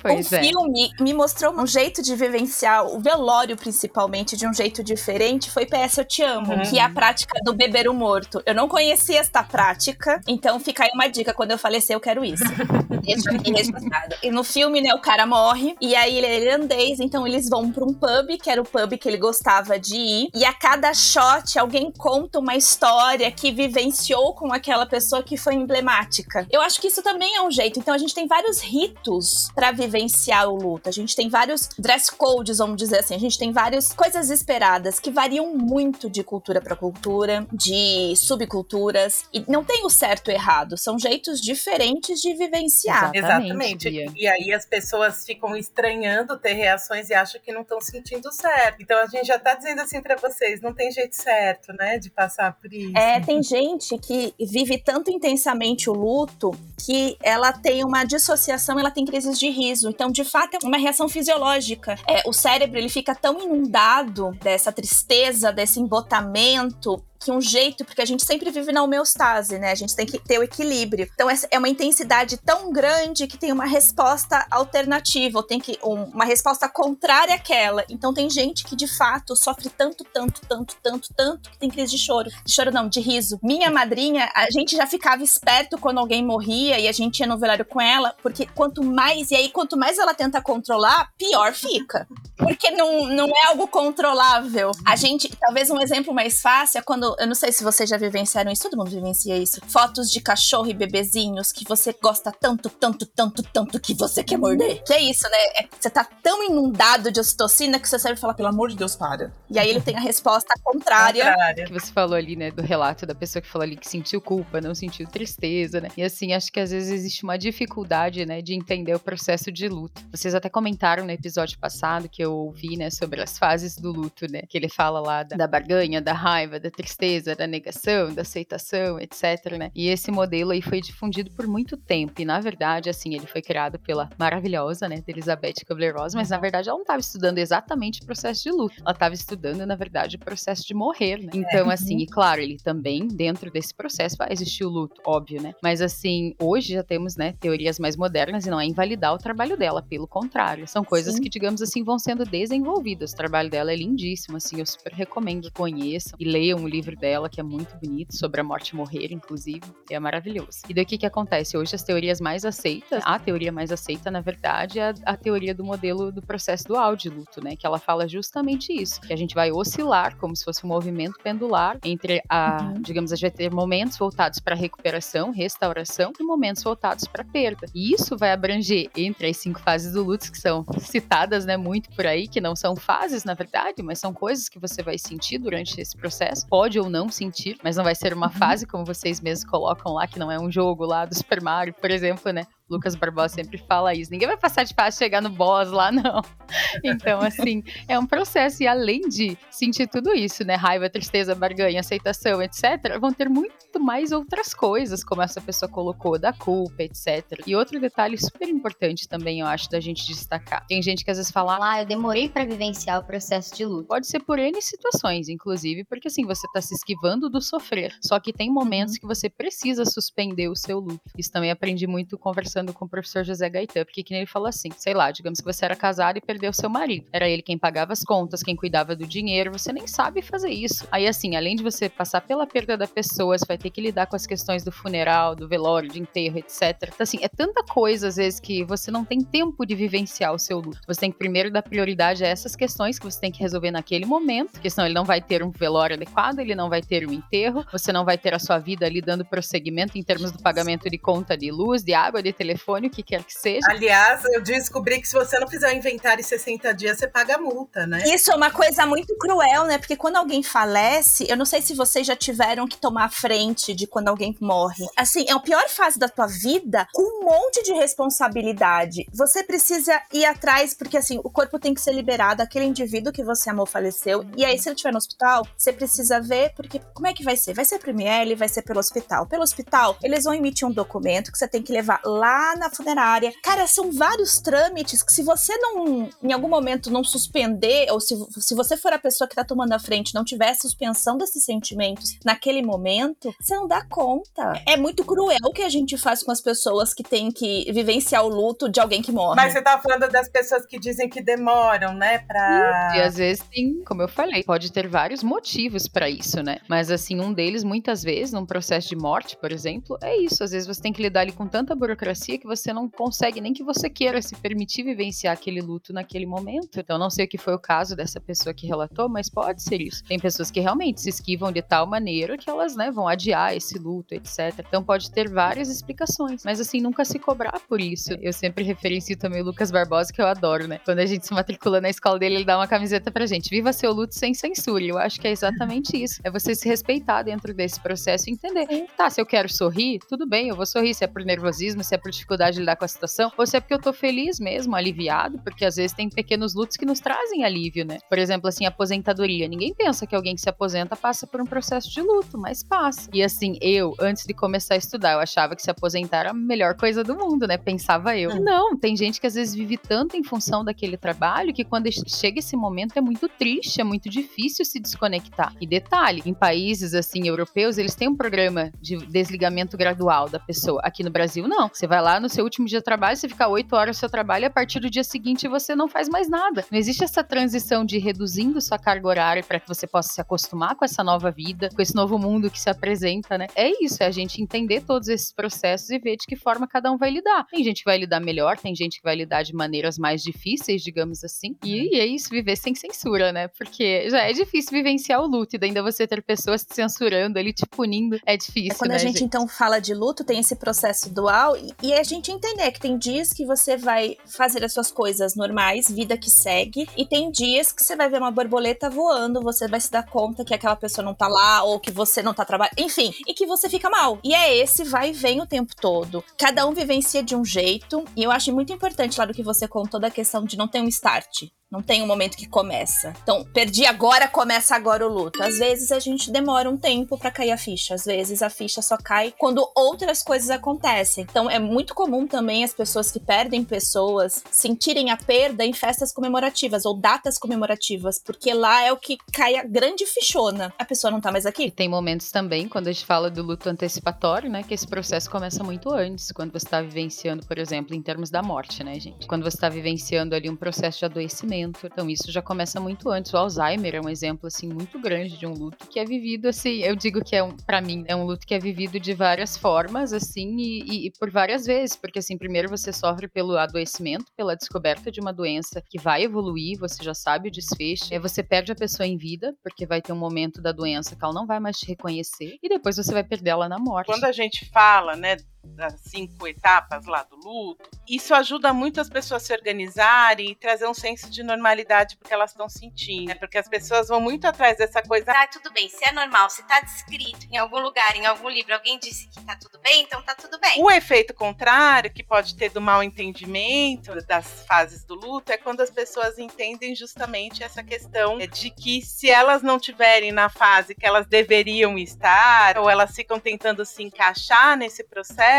Pois o é. filme me mostrou um jeito de vivenciar o velório, principalmente, de um jeito diferente. Foi PS Eu Te Amo. Uhum. Que a prática do beber o morto. Eu não conhecia esta prática, então fica aí uma dica. Quando eu falecer, eu quero isso. Deixa aqui registrado. E no filme, né, o cara morre, e aí ele é irlandês, então eles vão pra um pub, que era o pub que ele gostava de ir, e a cada shot alguém conta uma história que vivenciou com aquela pessoa que foi emblemática. Eu acho que isso também é um jeito. Então a gente tem vários ritos para vivenciar o luto. A gente tem vários dress codes, vamos dizer assim. A gente tem várias coisas esperadas que variam muito de cultura para cultura, de subculturas. E não tem o certo e errado. São jeitos diferentes de vivenciar. Exatamente. E aí as pessoas ficam estranhando ter reações e acham que não estão sentindo certo. Então a gente já tá dizendo assim para vocês, não tem jeito certo, né, de passar por isso. É, tem gente que vive tanto intensamente o luto que ela tem uma dissociação, ela tem crises de riso. Então, de fato, é uma reação fisiológica. É, o cérebro ele fica tão inundado dessa tristeza, desse embotamento, que um jeito, porque a gente sempre vive na homeostase, né? A gente tem que ter o equilíbrio. Então é uma intensidade tão grande que tem uma resposta alternativa, ou tem que um, uma resposta contrária àquela. Então tem gente que de fato sofre tanto, tanto, tanto, tanto, tanto que tem crise de choro. De choro não, de riso. Minha madrinha, a gente já ficava esperto quando alguém morria e a gente ia no velório com ela, porque quanto mais e aí quanto mais ela tenta controlar, pior fica. Porque não, não é algo controlável. A gente, talvez um exemplo mais fácil é quando eu não sei se vocês já vivenciaram isso, todo mundo vivencia isso. Fotos de cachorro e bebezinhos que você gosta tanto, tanto, tanto, tanto que você quer morder. Que é isso, né? É, você tá tão inundado de ocitocina que você serve falar, pelo amor de Deus, para. E aí ele tem a resposta contrária. contrária. Que você falou ali, né, do relato da pessoa que falou ali que sentiu culpa, não sentiu tristeza, né? E assim, acho que às vezes existe uma dificuldade, né, de entender o processo de luto. Vocês até comentaram no episódio passado que eu ouvi, né, sobre as fases do luto, né? Que ele fala lá da, da barganha, da raiva, da tristeza tristeza, da negação, da aceitação, etc, né? E esse modelo aí foi difundido por muito tempo. E na verdade, assim, ele foi criado pela maravilhosa, né, Elizabeth Kubler-Ross, mas na verdade ela não estava estudando exatamente o processo de luto. Ela estava estudando, na verdade, o processo de morrer, né? Então, é. assim, e claro, ele também dentro desse processo vai existir o luto, óbvio, né? Mas assim, hoje já temos, né, teorias mais modernas e não é invalidar o trabalho dela, pelo contrário, são coisas Sim. que, digamos assim, vão sendo desenvolvidas. O trabalho dela é lindíssimo, assim, eu super recomendo que conheçam e leiam o livro livro dela, que é muito bonito, sobre a morte e morrer, inclusive. É maravilhoso. E daí o que, que acontece? Hoje as teorias mais aceitas, a teoria mais aceita, na verdade, é a, teoria do modelo do processo dual de luto, né? Que ela fala justamente isso, que a gente vai oscilar como se fosse um movimento pendular entre a, uhum. digamos, a gente vai ter momentos voltados para recuperação, restauração e momentos voltados para perda. E isso vai abranger entre as cinco fases do luto que são citadas, né, muito por aí, que não são fases, na verdade, mas são coisas que você vai sentir durante esse processo. Pode ou não sentir, mas não vai ser uma fase, como vocês mesmos colocam lá, que não é um jogo lá do Super Mario, por exemplo, né? Lucas Barbosa sempre fala isso. Ninguém vai passar de fase chegar no boss lá, não. Então, assim, é um processo. E além de sentir tudo isso, né? Raiva, tristeza, barganha, aceitação, etc., vão ter muito mais outras coisas, como essa pessoa colocou, da culpa, etc. E outro detalhe super importante também, eu acho, da gente destacar. Tem gente que às vezes fala, ah, eu demorei para vivenciar o processo de luto. Pode ser por N situações, inclusive, porque assim, você tá se esquivando do sofrer. Só que tem momentos uhum. que você precisa suspender o seu luto. Isso também aprendi muito conversando conversando com o professor José Gaetan, porque que ele falou assim, sei lá, digamos que você era casado e perdeu seu marido. Era ele quem pagava as contas, quem cuidava do dinheiro, você nem sabe fazer isso. Aí assim, além de você passar pela perda da pessoa, você vai ter que lidar com as questões do funeral, do velório, de enterro, etc. Então assim, é tanta coisa às vezes que você não tem tempo de vivenciar o seu luto. Você tem que primeiro dar prioridade a essas questões que você tem que resolver naquele momento, porque senão ele não vai ter um velório adequado, ele não vai ter um enterro, você não vai ter a sua vida ali dando prosseguimento em termos do pagamento de conta de luz, de água, de telefone, o que quer que seja. Aliás, eu descobri que se você não fizer o inventário em 60 dias, você paga multa, né? Isso é uma coisa muito cruel, né? Porque quando alguém falece, eu não sei se vocês já tiveram que tomar frente de quando alguém morre. Assim, é a pior fase da tua vida com um monte de responsabilidade. Você precisa ir atrás, porque assim, o corpo tem que ser liberado, aquele indivíduo que você amou faleceu. E aí, se ele estiver no hospital, você precisa ver, porque como é que vai ser? Vai ser pro ML, vai ser pelo hospital. Pelo hospital, eles vão emitir um documento que você tem que levar lá lá na funerária. Cara, são vários trâmites que se você não, em algum momento, não suspender, ou se, se você for a pessoa que tá tomando a frente, não tiver suspensão desses sentimentos naquele momento, você não dá conta. É muito cruel o que a gente faz com as pessoas que têm que vivenciar o luto de alguém que morre. Mas você tá falando das pessoas que dizem que demoram, né, pra... E às vezes tem, como eu falei, pode ter vários motivos para isso, né? Mas assim, um deles, muitas vezes, num processo de morte, por exemplo, é isso. Às vezes você tem que lidar ali com tanta burocracia que você não consegue nem que você queira se permitir vivenciar aquele luto naquele momento. Então, não sei o que foi o caso dessa pessoa que relatou, mas pode ser isso. Tem pessoas que realmente se esquivam de tal maneira que elas, né, vão adiar esse luto, etc. Então, pode ter várias explicações. Mas assim, nunca se cobrar por isso. Eu sempre referencio também o Lucas Barbosa, que eu adoro, né? Quando a gente se matricula na escola dele, ele dá uma camiseta pra gente. Viva seu luto sem censura. Eu acho que é exatamente isso. É você se respeitar dentro desse processo e entender. Tá, se eu quero sorrir, tudo bem, eu vou sorrir. Se é por nervosismo, se é por dificuldade de lidar com a situação, ou se é porque eu tô feliz mesmo, aliviado, porque às vezes tem pequenos lutos que nos trazem alívio, né? Por exemplo, assim, aposentadoria. Ninguém pensa que alguém que se aposenta passa por um processo de luto, mas passa. E assim, eu, antes de começar a estudar, eu achava que se aposentar era a melhor coisa do mundo, né? Pensava eu. Não, tem gente que às vezes vive tanto em função daquele trabalho que quando chega esse momento é muito triste, é muito difícil se desconectar. E detalhe, em países assim europeus, eles têm um programa de desligamento gradual da pessoa. Aqui no Brasil não. Você vai lá no seu último dia de trabalho, você fica oito horas no seu trabalho e a partir do dia seguinte você não faz mais nada. Não existe essa transição de reduzindo sua carga horária para que você possa se acostumar com essa nova vida, com esse novo mundo que se apresenta, né? É isso, é a gente entender todos esses processos e ver de que forma cada um vai lidar. Tem gente que vai lidar melhor, tem gente que vai lidar de maneiras mais difíceis, digamos assim. E, e é isso, viver sem censura, né? Porque já é difícil vivenciar o luto e ainda você ter pessoas te censurando ali, te punindo, é difícil. É quando né, a gente, então fala de luto, tem esse processo dual e, e a gente entender que tem dias que você vai fazer as suas coisas normais, vida que segue, e tem dias que você vai ver uma borboleta voando, você vai se dar conta que aquela pessoa não tá lá, ou que você não tá trabalhando, enfim, e que você fica mal. E é esse vai e vem o tempo todo. Cada um vivencia de um jeito, e eu acho muito importante lá do que você contou da questão de não ter um start. Não tem um momento que começa. Então, perdi agora, começa agora o luto. Às vezes a gente demora um tempo para cair a ficha. Às vezes a ficha só cai quando outras coisas acontecem. Então, é muito comum também as pessoas que perdem pessoas sentirem a perda em festas comemorativas ou datas comemorativas, porque lá é o que cai a grande fichona. A pessoa não tá mais aqui. E tem momentos também, quando a gente fala do luto antecipatório, né, que esse processo começa muito antes, quando você tá vivenciando, por exemplo, em termos da morte, né, gente? Quando você tá vivenciando ali um processo de adoecimento então isso já começa muito antes. O Alzheimer é um exemplo assim muito grande de um luto que é vivido assim, eu digo que é um, para mim é um luto que é vivido de várias formas assim e, e, e, por várias vezes, porque assim, primeiro você sofre pelo adoecimento, pela descoberta de uma doença que vai evoluir, você já sabe o desfecho. Aí você perde a pessoa em vida, porque vai ter um momento da doença que ela não vai mais te reconhecer e depois você vai perder ela na morte. Quando a gente fala, né, das cinco etapas lá do luto, isso ajuda muito as pessoas a se organizarem e trazer um senso de normalidade porque elas estão sentindo, né? Porque as pessoas vão muito atrás dessa coisa. Ah, tudo bem, se é normal, se tá descrito em algum lugar, em algum livro, alguém disse que tá tudo bem, então tá tudo bem. O efeito contrário, que pode ter do mal entendimento das fases do luto, é quando as pessoas entendem justamente essa questão de que se elas não tiverem na fase que elas deveriam estar, ou elas ficam tentando se encaixar nesse processo,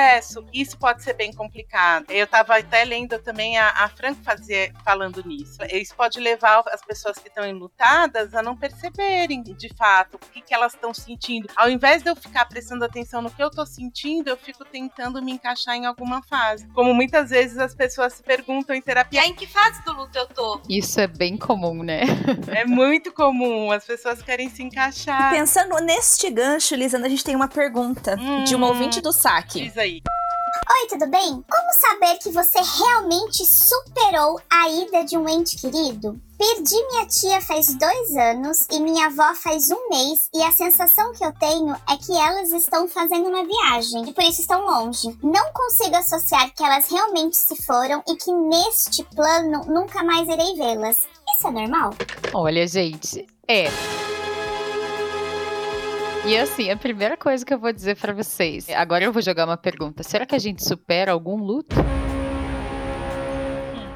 isso pode ser bem complicado. Eu estava até lendo também a, a Fran fazer, falando nisso. Isso pode levar as pessoas que estão enlutadas a não perceberem de fato o que, que elas estão sentindo. Ao invés de eu ficar prestando atenção no que eu estou sentindo, eu fico tentando me encaixar em alguma fase. Como muitas vezes as pessoas se perguntam em terapia: em que fase do luto eu tô? Isso é bem comum, né? é muito comum. As pessoas querem se encaixar. Pensando neste gancho, Lisandra, a gente tem uma pergunta hum, de uma ouvinte do saque. Diz aí. Oi, tudo bem? Como saber que você realmente superou a ida de um ente querido? Perdi minha tia faz dois anos e minha avó faz um mês, e a sensação que eu tenho é que elas estão fazendo uma viagem e por isso estão longe. Não consigo associar que elas realmente se foram e que neste plano nunca mais irei vê-las. Isso é normal? Olha, gente, é. E assim, a primeira coisa que eu vou dizer para vocês, agora eu vou jogar uma pergunta: será que a gente supera algum luto?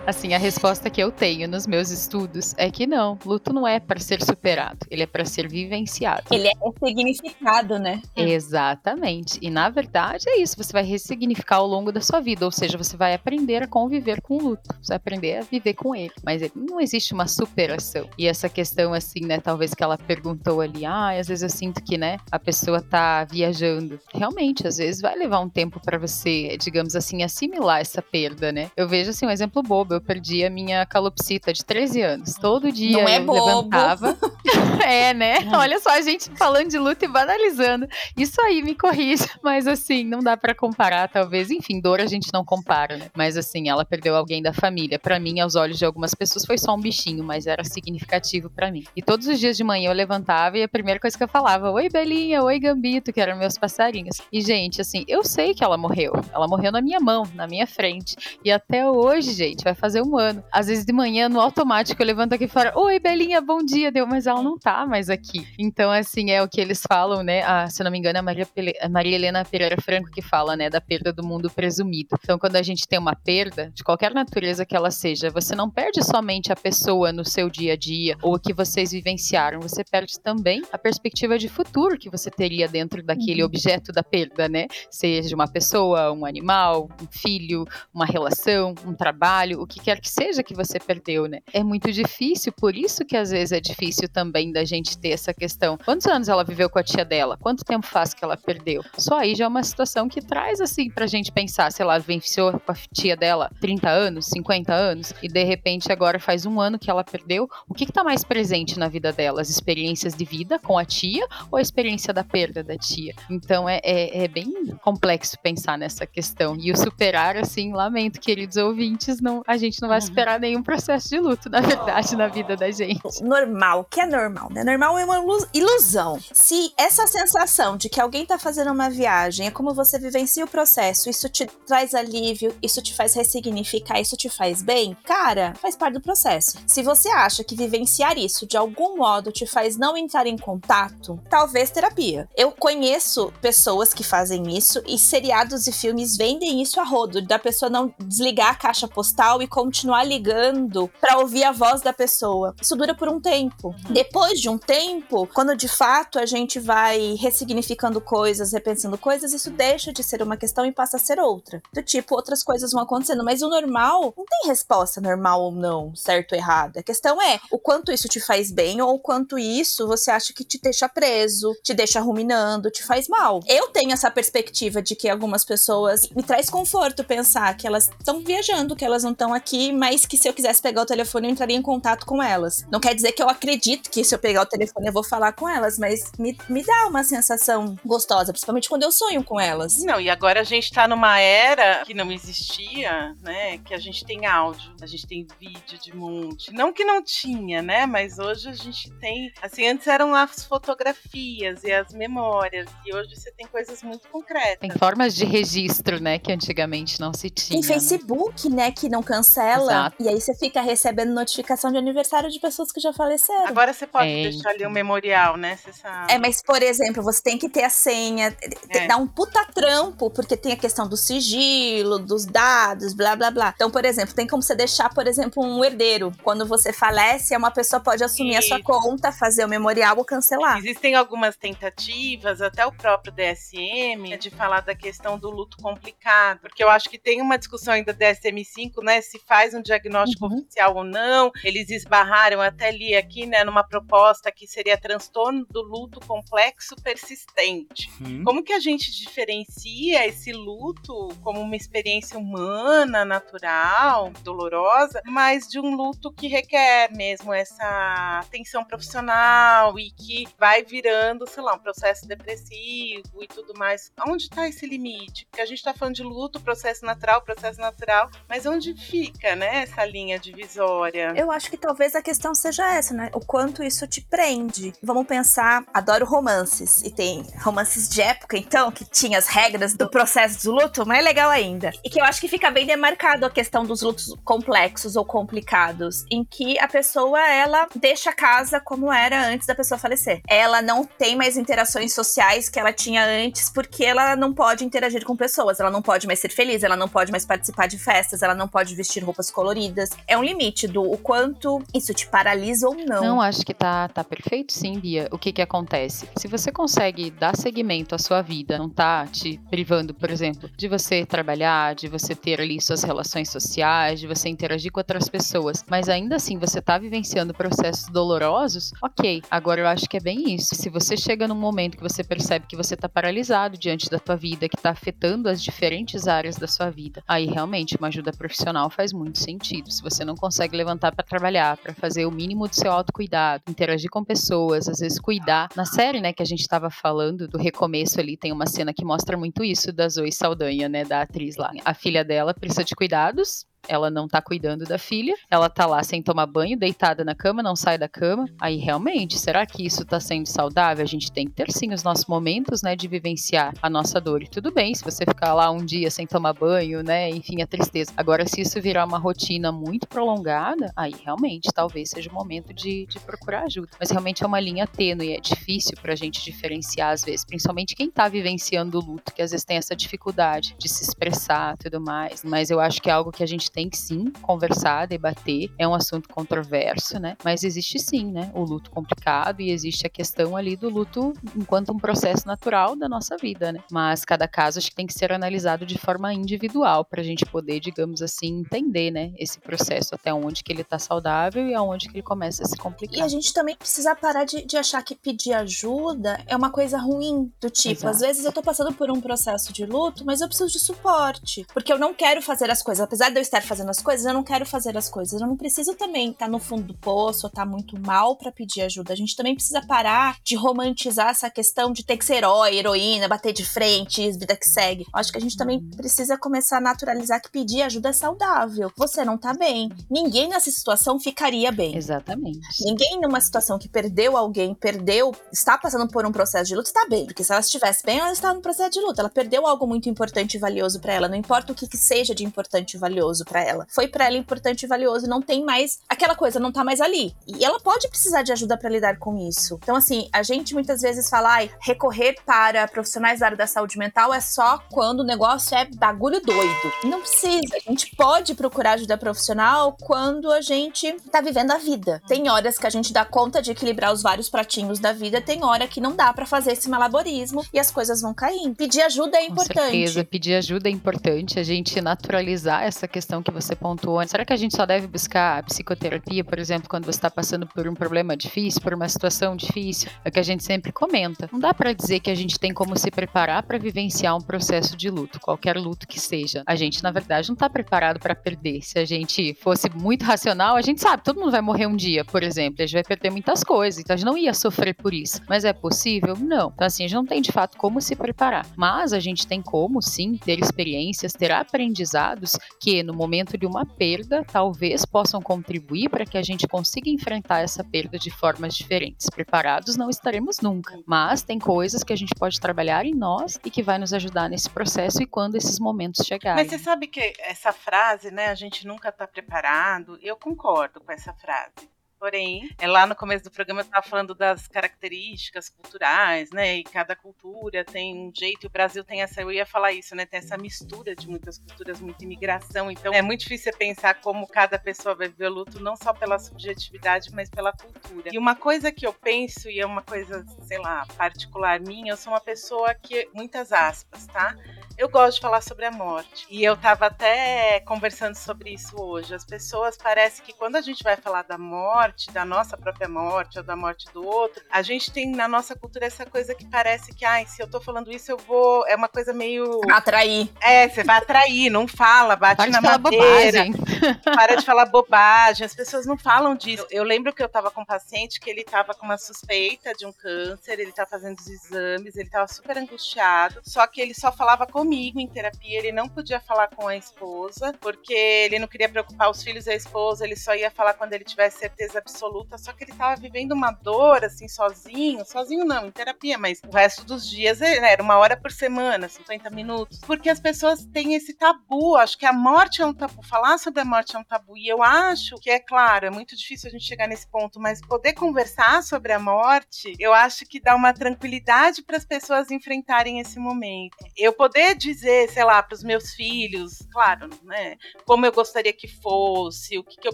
Assim, a resposta que eu tenho nos meus estudos é que não, luto não é para ser superado, ele é para ser vivenciado. Ele é significado, né? Exatamente. E na verdade é isso, você vai ressignificar ao longo da sua vida, ou seja, você vai aprender a conviver com o luto, você vai aprender a viver com ele. Mas ele, não existe uma superação. E essa questão assim, né, talvez que ela perguntou ali, ah, às vezes eu sinto que, né, a pessoa tá viajando. Realmente, às vezes vai levar um tempo para você, digamos assim, assimilar essa perda, né? Eu vejo assim um exemplo bobo, eu perdi a minha calopsita de 13 anos. Todo dia Não é eu bobo. levantava. é, né? Olha só a gente falando de luto e banalizando. Isso aí me corrige, mas assim, não dá para comparar, talvez. Enfim, dor a gente não compara, né? Mas assim, ela perdeu alguém da família. Para mim, aos olhos de algumas pessoas foi só um bichinho, mas era significativo para mim. E todos os dias de manhã eu levantava e a primeira coisa que eu falava: "Oi, Belinha, oi, Gambito", que eram meus passarinhos. E gente, assim, eu sei que ela morreu. Ela morreu na minha mão, na minha frente. E até hoje, gente, vai fazer um ano. Às vezes de manhã, no automático, eu levanto aqui fora: Oi, Belinha, bom dia. Deu, mas ela não tá mais aqui. Então, assim, é o que eles falam, né? Ah, se eu não me engano, é a Maria, Pele- a Maria Helena Pereira Franco que fala, né? Da perda do mundo presumido. Então, quando a gente tem uma perda, de qualquer natureza que ela seja, você não perde somente a pessoa no seu dia a dia ou o que vocês vivenciaram, você perde também a perspectiva de futuro que você teria dentro daquele objeto da perda, né? Seja uma pessoa, um animal, um filho, uma relação, um trabalho, o que quer que seja que você perdeu, né? É muito difícil, por isso que às vezes é difícil também da gente ter essa questão. Quantos anos ela viveu com a tia dela? Quanto tempo faz que ela perdeu? Só aí já é uma situação que traz assim pra gente pensar, sei lá, vivenciou com a tia dela 30 anos, 50 anos, e de repente agora faz um ano que ela perdeu. O que, que tá mais presente na vida dela? As experiências de vida com a tia ou a experiência da perda da tia? Então é, é, é bem complexo pensar nessa questão. E o superar, assim, lamento, queridos ouvintes, não, a gente não vai superar nenhum processo de luto, na verdade, na vida da gente. Normal, o que é normal, né? Normal é uma ilu- ilusão. Se essa sensação de que alguém tá fazendo uma viagem é como você vivencia o processo, isso te traz alívio, isso te faz ressignificar, isso te faz bem, cara, faz parte do processo. Se você acha que vivenciar isso de algum modo te faz não entrar em contato, talvez terapia. Eu conheço pessoas que fazem isso e seriados e filmes vendem isso a rodo, da pessoa não desligar a caixa postal e continuar ligando pra ouvir a voz da pessoa. Isso dura por um tempo. Depois de um tempo, quando de fato a gente vai ressignificando coisas, repensando coisas, isso deixa de ser uma questão e passa a ser outra. Do tipo, outras coisas vão acontecendo, mas o normal não tem resposta normal ou não, certo ou errado. A questão é o quanto isso te faz bem ou o quanto isso você acha que te deixa preso, te deixa ruminando, te faz mal. Eu tenho essa perspectiva de que algumas pessoas me traz conforto pensar que elas estão viajando, que elas não estão aqui, mas que se eu quisesse pegar o telefone eu entraria em contato com elas. Não quer dizer que eu acredito que se eu pegar o telefone eu vou falar com elas, mas me, me dá uma sensação gostosa, principalmente quando eu sonho com elas. Não, e agora a gente tá numa era que não existia, né? Que a gente tem áudio, a gente tem vídeo de monte. Não que não tinha, né? Mas hoje a gente tem. Assim, antes eram as fotografias e as memórias. E hoje você tem coisas muito concretas. Tem formas de registro, né, que antigamente não se tinha. Tem Facebook, né, que não cancela. Exato. E aí você fica recebendo notificação de aniversário de pessoas que já faleceram. Agora você pode É, deixar ali um memorial, né? Você sabe. É, mas, por exemplo, você tem que ter a senha, tem- É. dá um puta trampo, porque tem a questão do sigilo, dos dados, blá blá blá. Então, por exemplo, tem como você deixar, por exemplo, um herdeiro. Quando você falece, uma pessoa pode assumir a sua Isso. conta, fazer o memorial ou cancelar. Existem algumas tentativas, até o próprio DSM, de falar da questão do luto complicado, porque eu acho que tem uma discussão ainda DSM-5, né, se faz um diagnóstico Uhum. oficial ou não. Eles esbarraram até ali aqui, né, numa proposta que seria transtorno do luto complexo persistente. Hum. Como que a gente diferencia esse luto como uma experiência humana, natural, dolorosa, mas de um luto que requer mesmo essa atenção profissional e que vai virando, sei lá, um processo depressivo e tudo mais. Onde está esse limite? Porque a gente está falando de luto, processo natural, processo natural, mas onde fica, né, essa linha divisória? Eu acho que talvez a questão seja essa, né? O quanto isso te prende. Vamos pensar, adoro romances. E tem romances de época, então, que tinha as regras do processo do luto, mais legal ainda. E que eu acho que fica bem demarcado a questão dos lutos complexos ou complicados, em que a pessoa, ela deixa a casa como era antes da pessoa falecer. Ela não tem mais interações sociais que ela tinha antes, porque ela não pode interagir com pessoas, ela não pode mais ser feliz, ela não pode mais participar de festas, ela não pode vestir roupas coloridas. É um limite do o quanto isso te paralisa ou não. Não, acho que tá, tá perfeito sim, Bia. O que que acontece? Se você consegue dar seguimento à sua vida, não tá te privando, por exemplo, de você trabalhar, de você ter ali suas relações sociais, de você interagir com outras pessoas, mas ainda assim você tá vivenciando processos dolorosos, ok. Agora eu acho que é bem isso. Se você chega num momento que você percebe que você tá paralisado diante da tua vida, que tá afetando as diferentes áreas da sua vida, aí realmente uma ajuda profissional faz muito sentido. Se você não consegue levantar para trabalhar, para fazer o mínimo do seu autocuidado, interagir com pessoas, às vezes cuidar. Na série, né, que a gente estava falando do recomeço ali, tem uma cena que mostra muito isso da Zoe Saldanha, né, da atriz lá. A filha dela precisa de cuidados, ela não tá cuidando da filha, ela tá lá sem tomar banho, deitada na cama, não sai da cama. Aí realmente, será que isso tá sendo saudável? A gente tem que ter sim os nossos momentos, né, de vivenciar a nossa dor. E tudo bem se você ficar lá um dia sem tomar banho, né, enfim, a tristeza. Agora, se isso virar uma rotina muito prolongada, aí realmente talvez seja o momento de, de procurar ajuda. Mas realmente é uma linha tênue, é difícil pra gente diferenciar às vezes, principalmente quem tá vivenciando o luto, que às vezes tem essa dificuldade de se expressar tudo mais. Mas eu acho que é algo que a gente tem que sim conversar, debater. É um assunto controverso, né? Mas existe sim, né? O luto complicado e existe a questão ali do luto enquanto um processo natural da nossa vida, né? Mas cada caso acho que tem que ser analisado de forma individual para a gente poder, digamos assim, entender, né? Esse processo até onde que ele tá saudável e aonde que ele começa a se complicar. E a gente também precisa parar de, de achar que pedir ajuda é uma coisa ruim, do tipo, Exato. às vezes eu tô passando por um processo de luto, mas eu preciso de suporte, porque eu não quero fazer as coisas, apesar de eu estar fazendo as coisas, eu não quero fazer as coisas. Eu não preciso também estar no fundo do poço ou estar muito mal para pedir ajuda. A gente também precisa parar de romantizar essa questão de ter que ser herói, heroína, bater de frente, vida que segue. Eu acho que a gente também precisa começar a naturalizar que pedir ajuda é saudável. Você não tá bem. Ninguém nessa situação ficaria bem. Exatamente. Ninguém numa situação que perdeu alguém, perdeu, está passando por um processo de luto, está bem. Porque se ela estivesse bem, ela está no processo de luto. Ela perdeu algo muito importante e valioso para ela. Não importa o que, que seja de importante e valioso para ela. Foi para ela importante e valioso e não tem mais aquela coisa, não tá mais ali. E ela pode precisar de ajuda para lidar com isso. Então, assim, a gente muitas vezes fala, ai, recorrer para profissionais da área da saúde mental é só quando o negócio é bagulho doido. Não precisa. A gente pode procurar ajuda profissional quando a gente tá vivendo a vida. Tem horas que a gente dá conta de equilibrar os vários pratinhos da vida, tem hora que não dá para fazer esse malaborismo e as coisas vão caindo. Pedir ajuda é Com importante. certeza, pedir ajuda é importante, a gente naturalizar essa questão que você pontuou. Será que a gente só deve buscar a psicoterapia, por exemplo, quando você está passando por um problema difícil, por uma situação difícil? É o que a gente sempre comenta. Não dá para dizer que a gente tem como se preparar para vivenciar um processo de luto, qualquer luto que seja. A gente, na verdade, não está preparado para perder. Se a gente fosse muito racional, a gente sabe, todo mundo vai morrer um dia, por exemplo, a gente vai perder muitas coisas, então a gente não ia sofrer por isso. Mas é possível? Não. Então, assim, a gente não tem de fato como se preparar. Mas a gente tem como, sim, ter experiências, ter aprendizados que, no momento de uma perda, talvez possam contribuir para que a gente consiga enfrentar essa perda de formas diferentes. Preparados não estaremos nunca, mas tem coisas que a gente pode trabalhar em nós e que vai nos ajudar nesse processo e quando esses momentos chegarem. Mas você sabe que essa frase, né, a gente nunca está preparado, eu concordo com essa frase. Porém, é lá no começo do programa eu estava falando das características culturais, né? E cada cultura tem um jeito, e o Brasil tem essa, eu ia falar isso, né? Tem essa mistura de muitas culturas, muita imigração. Então é muito difícil pensar como cada pessoa vai viver o luto, não só pela subjetividade, mas pela cultura. E uma coisa que eu penso, e é uma coisa, sei lá, particular minha, eu sou uma pessoa que, muitas aspas, tá? Eu gosto de falar sobre a morte. E eu tava até conversando sobre isso hoje. As pessoas parece que quando a gente vai falar da morte, da nossa própria morte ou da morte do outro, a gente tem na nossa cultura essa coisa que parece que, ai, se eu tô falando isso, eu vou. É uma coisa meio. Atrair. É, você vai atrair, não fala, bate Para de na falar madeira. Para de falar bobagem. As pessoas não falam disso. Eu lembro que eu tava com um paciente que ele tava com uma suspeita de um câncer, ele tava fazendo os exames, ele tava super angustiado, só que ele só falava comigo em terapia, ele não podia falar com a esposa, porque ele não queria preocupar os filhos e a esposa, ele só ia falar quando ele tivesse certeza absoluta, só que ele tava vivendo uma dor, assim, sozinho, sozinho não, em terapia, mas o resto dos dias né, era uma hora por semana, 50 minutos, porque as pessoas têm esse tabu, acho que a morte é um tabu, falar sobre a morte é um tabu, e eu acho que, é claro, é muito difícil a gente chegar nesse ponto, mas poder conversar sobre a morte, eu acho que dá uma tranquilidade para as pessoas enfrentarem esse momento. Eu poder dizer, sei lá, para os meus filhos, claro, né, como eu gostaria que fosse, o que, que eu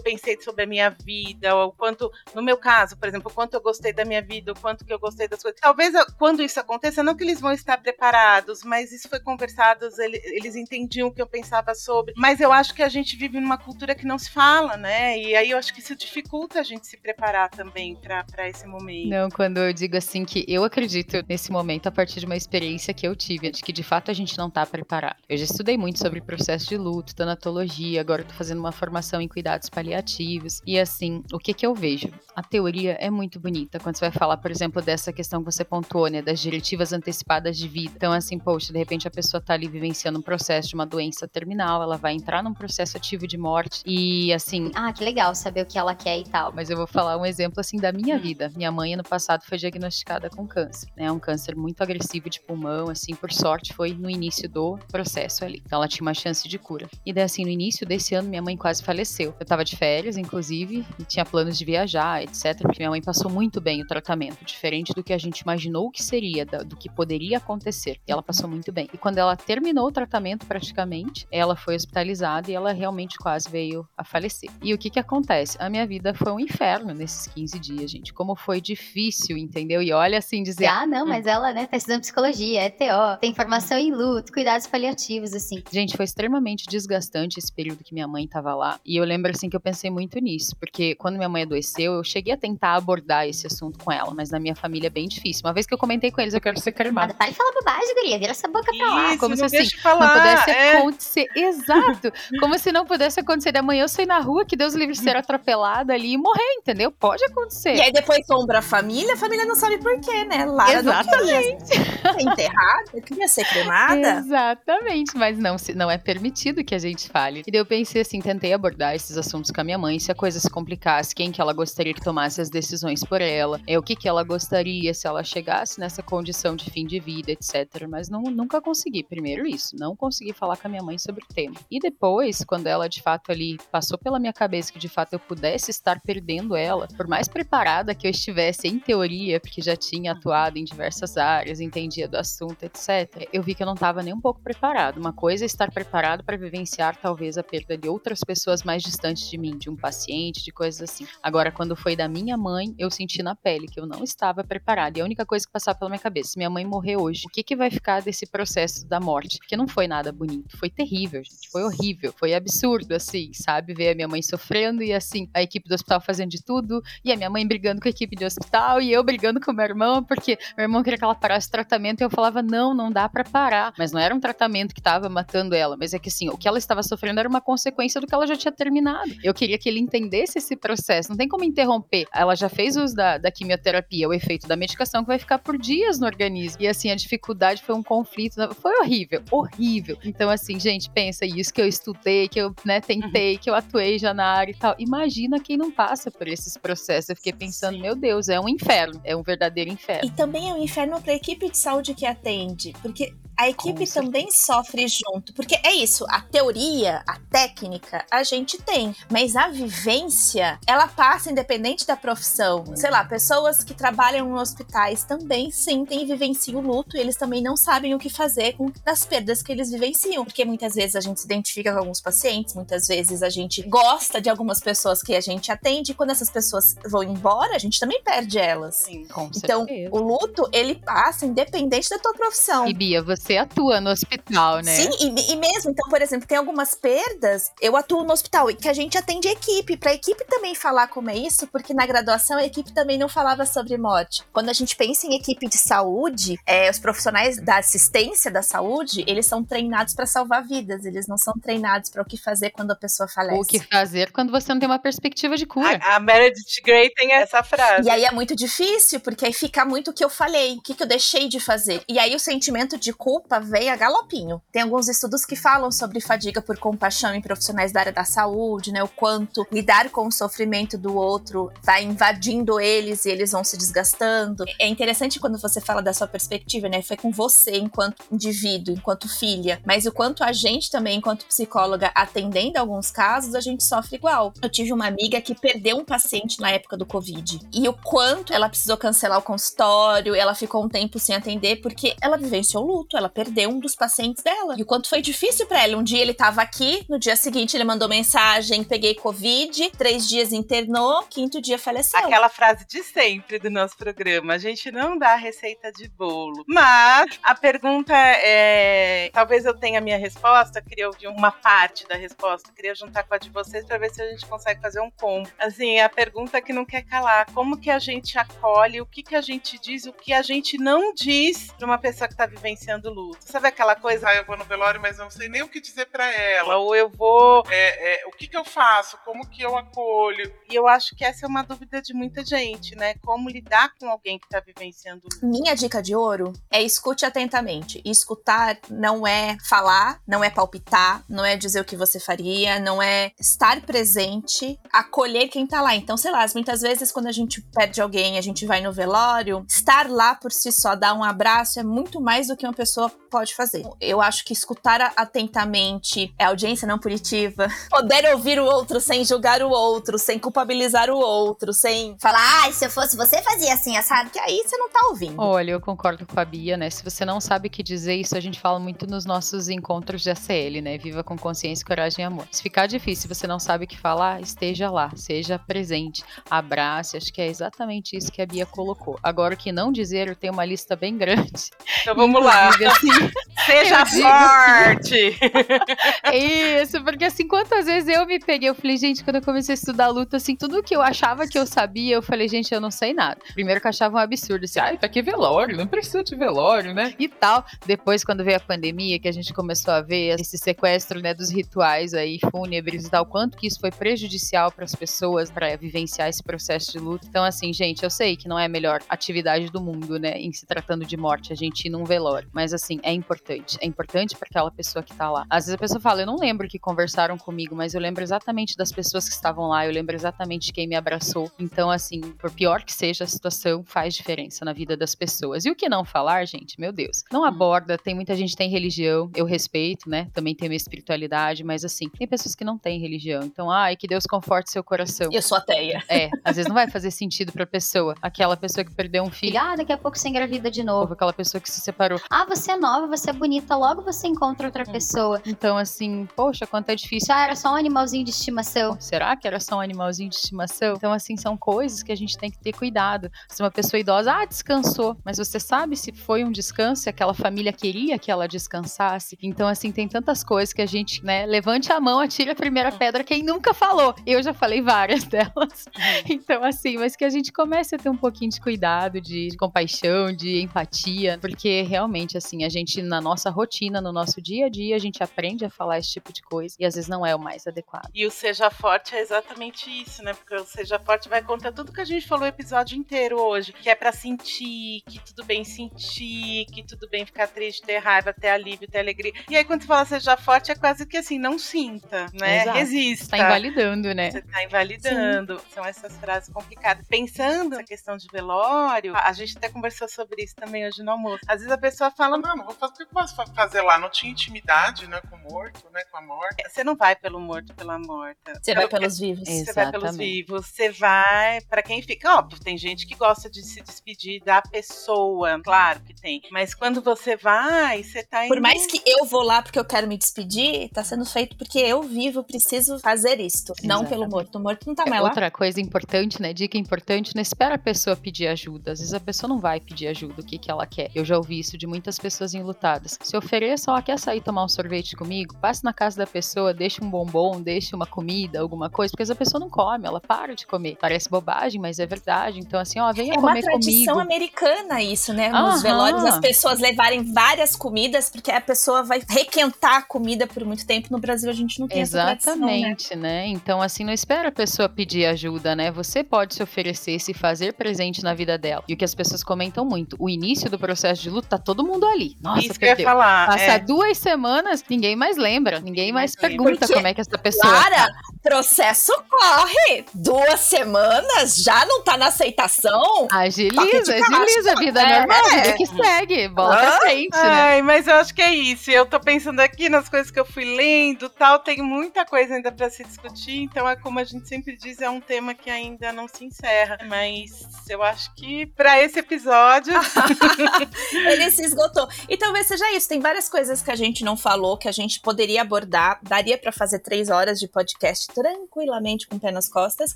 pensei sobre a minha vida, o quanto, no meu caso, por exemplo, o quanto eu gostei da minha vida, o quanto que eu gostei das coisas. Talvez quando isso aconteça, não que eles vão estar preparados, mas isso foi conversado, eles, eles entendiam o que eu pensava sobre. Mas eu acho que a gente vive numa cultura que não se fala, né? E aí eu acho que isso dificulta a gente se preparar também para esse momento. Não, quando eu digo assim que eu acredito nesse momento a partir de uma experiência que eu tive, de que de fato a gente não tá preparado. Eu já estudei muito sobre processo de luto, tanatologia, agora eu tô fazendo uma formação em cuidados paliativos. E assim, o que que eu vejo? A teoria é muito bonita quando você vai falar, por exemplo, dessa questão que você pontuou, né, das diretivas antecipadas de vida. Então, assim, poxa, de repente a pessoa tá ali vivenciando um processo de uma doença terminal, ela vai entrar num processo ativo de morte e assim. Ah, que legal saber o que ela quer e tal. Mas eu vou falar um exemplo assim da minha vida. Minha mãe, ano passado, foi diagnosticada com câncer, né? Um câncer muito agressivo de pulmão, assim, por sorte, foi no início do processo ali. Então ela tinha uma chance de cura. E daí, assim, no início desse ano, minha mãe quase faleceu. Eu tava de férias, inclusive, e tinha planos de viajar, etc. Porque minha mãe passou muito bem o tratamento, diferente do que a gente imaginou que seria, do que poderia acontecer. E ela passou muito bem. E quando ela terminou o tratamento, praticamente, ela foi hospitalizada e ela realmente quase veio a falecer. E o que que acontece? A minha vida foi um inferno nesses 15 dias, gente. Como foi difícil, entendeu? E olha assim, dizer. Ah, não, mas ela, né, tá estudando psicologia, é TO, tem formação em luto, cuidados paliativos, assim. Gente, foi extremamente desgastante esse período que minha mãe tava lá. E eu lembro, assim, que eu pensei muito nisso, porque quando minha mãe adoeceu, eu cheguei a tentar abordar esse assunto com ela, mas na minha família é bem difícil. Uma vez que eu comentei com eles, eu quero ser cremada. Para de falar bobagem, guria, vira essa boca pra lá. Isso, Como se não assim, eu falar, não pudesse é. acontecer. Exato. Como se não pudesse acontecer de amanhã eu sair na rua, que Deus livre ser atropelada ali e morrer, entendeu? Pode acontecer. E aí depois sombra a família, a família não sabe por quê, né? Lara Exatamente. não queria ser enterrada, queria ser cremada. Exatamente, mas não, se- não é permitido que a gente fale. E daí eu pensei assim, tentei abordar esses assuntos com a minha mãe, se a coisa se complicasse, quem que ela gostaria que tomasse as decisões por ela, é, o que que ela gostaria se ela chegasse nessa condição de fim de vida, etc. Mas não, nunca consegui, primeiro isso, não consegui falar com a minha mãe sobre o tema. E depois, quando ela de fato ali passou pela minha cabeça que de fato eu pudesse estar perdendo ela, por mais preparada que eu estivesse em teoria, porque já tinha atuado em diversas áreas, entendia do assunto, etc., eu vi que eu não estava nem um pouco preparado. Uma coisa é estar preparado para vivenciar talvez a perda de outras pessoas mais distantes de mim, de um paciente, de coisas assim. Agora, quando foi da minha mãe, eu senti na pele que eu não estava preparada. E a única coisa que passava pela minha cabeça, minha mãe morrer hoje, o que, que vai ficar desse processo da morte? Porque não foi nada bonito, foi terrível, gente. Foi horrível, foi absurdo, assim, sabe? Ver a minha mãe sofrendo e assim, a equipe do hospital fazendo de tudo, e a minha mãe brigando com a equipe do hospital, e eu brigando com meu irmão, porque meu irmão queria que ela parasse o tratamento, e eu falava, não, não dá pra parar. Mas não era um tratamento que tava matando ela, mas é que assim, o que ela estava sofrendo era uma consequência do que ela já tinha terminado. Eu queria que ele entendesse esse processo, não tem como interromper. Ela já fez uso da, da quimioterapia, o efeito da medicação que vai ficar por dias no organismo. E assim, a dificuldade foi um conflito, foi horrível, horrível. Então assim, gente, pensa isso que eu estudei, que eu, né, tentei, que eu atuei já na área e tal. Imagina quem não passa por esses processos. Eu fiquei pensando, meu Deus, é um inferno, é um verdadeiro inferno. E também é um inferno para a equipe de saúde que atende, porque a equipe também sofre junto. Porque é isso, a teoria, a técnica, a gente tem. Mas a vivência, ela passa independente da profissão. Sei lá, pessoas que trabalham em hospitais também sentem e vivenciam o luto. E eles também não sabem o que fazer com as perdas que eles vivenciam. Porque muitas vezes a gente se identifica com alguns pacientes, muitas vezes a gente gosta de algumas pessoas que a gente atende. E quando essas pessoas vão embora, a gente também perde elas. Com Então, certeza. o luto, ele passa independente da tua profissão. E Bia, você atua no hospital, né? Sim, e, e mesmo, então, por exemplo, tem algumas perdas, eu atuo no hospital, e que a gente atende a equipe, pra equipe também falar como é isso, porque na graduação a equipe também não falava sobre morte. Quando a gente pensa em equipe de saúde, é, os profissionais da assistência da saúde, eles são treinados pra salvar vidas, eles não são treinados pra o que fazer quando a pessoa falece. O que fazer quando você não tem uma perspectiva de cura. A, a Meredith Grey tem essa frase. E aí é muito difícil, porque aí fica muito o que eu falei, o que, que eu deixei de fazer. E aí o sentimento de culpa culpa vem a galopinho. Tem alguns estudos que falam sobre fadiga por compaixão em profissionais da área da saúde, né? O quanto lidar com o sofrimento do outro vai invadindo eles e eles vão se desgastando. É interessante quando você fala da sua perspectiva, né? Foi com você enquanto indivíduo, enquanto filha, mas o quanto a gente também, enquanto psicóloga, atendendo alguns casos, a gente sofre igual. Eu tive uma amiga que perdeu um paciente na época do Covid e o quanto ela precisou cancelar o consultório, ela ficou um tempo sem atender porque ela vivenciou luto, ela perdeu um dos pacientes dela. E o quanto foi difícil para ela. Um dia ele tava aqui, no dia seguinte ele mandou mensagem: peguei Covid, três dias internou, quinto dia faleceu. Aquela frase de sempre do nosso programa: a gente não dá receita de bolo. Mas a pergunta é. Talvez eu tenha a minha resposta, queria ouvir uma parte da resposta, queria juntar com a de vocês para ver se a gente consegue fazer um combo. Assim, a pergunta que não quer calar: como que a gente acolhe, o que que a gente diz, o que a gente não diz para uma pessoa que tá vivenciando luto? Sabe aquela coisa? Ah, eu vou no velório, mas não sei nem o que dizer para ela. Ou eu vou. É, é, o que que eu faço? Como que eu acolho? E eu acho que essa é uma dúvida de muita gente, né? Como lidar com alguém que tá vivenciando luto. Minha dica de ouro é escute atentamente. E escutar não é falar, não é palpitar, não é dizer o que você faria, não é estar presente, acolher quem tá lá. Então, sei lá, muitas vezes quando a gente perde alguém, a gente vai no velório, estar lá por si só, dar um abraço é muito mais do que uma pessoa pode fazer. Eu acho que escutar atentamente é audiência não punitiva, poder ouvir o outro sem julgar o outro, sem culpabilizar o outro, sem falar, ai, se eu fosse você fazia assim, assado, que aí você não tá ouvindo. Olha, eu concordo com a Bia, né? Se você não sabe o que dizer, isso a gente fala muito nos nossos encontros de ACL, né? Viva com consciência, coragem e amor. Se ficar difícil, você não sabe o que falar, esteja lá, seja presente, abrace, acho que é exatamente isso que a Bia colocou. Agora, o que não dizer, eu tenho uma lista bem grande. Então vamos lá. Assim, Seja forte! Isso, porque assim, quantas vezes eu me peguei, eu falei, gente, quando eu comecei a estudar luta, assim, tudo que eu achava que eu sabia, eu falei, gente, eu não sei nada. Primeiro que eu achava um absurdo, assim, ai, Tá aqui velório, não precisa de velório, né? e tal. Depois, quando veio a pandemia, que a gente começou a ver esse sequestro, né, dos rituais aí fúnebres e tal, quanto que isso foi prejudicial para as pessoas para vivenciar esse processo de luto. Então, assim, gente, eu sei que não é a melhor atividade do mundo, né, em se tratando de morte, a gente ir num velório, mas assim, é importante. É importante para aquela pessoa que tá lá. Às vezes a pessoa fala, eu não lembro que conversaram comigo, mas eu lembro exatamente das pessoas que estavam lá, eu lembro exatamente quem me abraçou. Então, assim, por pior que seja a situação, faz diferença na vida das pessoas. E o que não falar, gente, meu Deus, não aborda, tem muita gente que tem religião, eu respeito, né? Também tem minha espiritualidade, mas assim, tem pessoas que não têm religião. Então, ai, que Deus conforte seu coração. Eu sou ateia. É, às vezes não vai fazer sentido pra pessoa. Aquela pessoa que perdeu um filho, Ah, daqui a pouco você engravida de novo. aquela pessoa que se separou. Ah, você é nova, você é bonita, logo você encontra outra pessoa. Então, assim, poxa, quanto é difícil. Ah, era só um animalzinho de estimação. Será que era só um animalzinho de estimação? Então, assim, são coisas que a gente tem que ter cuidado. Se uma pessoa idosa, ah, descansou, mas você sabe se foi um descanso e aquela família queria que ela descansasse. Então, assim, tem tantas coisas que a gente, né, levante a mão, atire a primeira pedra, quem nunca falou. Eu já falei várias delas. Então, assim, mas que a gente comece a ter um pouquinho de cuidado, de, de compaixão, de empatia, porque realmente, assim, a gente, na nossa rotina, no nosso dia a dia, a gente aprende a falar esse tipo de coisa e às vezes não é o mais adequado. E o Seja Forte é exatamente isso, né? Porque o Seja Forte vai contar tudo que a gente falou o episódio inteiro hoje. Que é pra sentir, que tudo bem sentir, que tudo bem ficar triste, ter raiva, ter alívio, ter alegria. E aí, quando você fala Seja Forte, é quase que assim, não sinta, né? Exato. Resista. Tá invalidando, né? Você tá invalidando. São essas frases complicadas. Pensando nessa questão de velório, a gente até conversou sobre isso também hoje no almoço. Às vezes a pessoa fala, Não, não vou fazer o que eu posso fa- fazer lá. Não tinha intimidade, né, com o morto, né, com a morta. você não vai pelo morto, pela morta. Você vai pelos vivos. Você vai pelos Exatamente. vivos, você vai para quem fica. Óbvio, tem gente que gosta de se despedir da pessoa, claro que tem. Mas quando você vai, você tá indo. Por mais que eu vou lá porque eu quero me despedir, tá sendo feito porque eu vivo, preciso fazer isto. Não pelo Exatamente. morto. O morto não tá É, mais lá. Outra coisa importante, né? Dica importante, não espera a pessoa pedir ajuda. Às vezes a pessoa não vai pedir ajuda, o que, que ela quer. Eu já ouvi isso de muitas pessoas enlutadas. Se ofereça, ó, quer sair tomar um sorvete comigo? Passe na casa da pessoa, deixa um bombom, deixa uma comida, alguma coisa, porque a pessoa não come, ela para de comer. Parece bobagem, mas é verdade. Então, assim, ó, venha É uma comer tradição comigo. americana isso, né? Nos Aham. velórios, as pessoas levarem várias comidas, porque a pessoa vai requentar a comida por muito tempo. No Brasil, a gente não tem essa tradição, né? Exatamente, né? Então, assim, não espera a pessoa pedir ajuda, né? Você pode se oferecer, se fazer presente na vida dela. E o que as pessoas comentam muito, o início do processo de luto tá todo mundo ali. Aí. Nossa, Isso que eu ia perdeu. falar. Passa é. duas semanas, ninguém mais lembra, ninguém mais pergunta como é que essa pessoa. Clara, tá. processo corre. Duas semanas, já não tá na aceitação? Agiliza, agiliza, caixa. vida É. normal, vida que segue, bola pra Hã? frente, né? Ai, mas eu acho que é isso. Eu tô pensando aqui nas coisas que eu fui lendo tal. Tem muita coisa ainda pra se discutir. Então, é como a gente sempre diz, é um tema que ainda não se encerra. Mas eu acho que pra esse episódio. Ele se esgotou. E talvez seja isso. Tem várias coisas que a gente não falou, que a gente poderia abordar. Daria pra fazer três horas de podcast tranquilamente com o pé nas costas.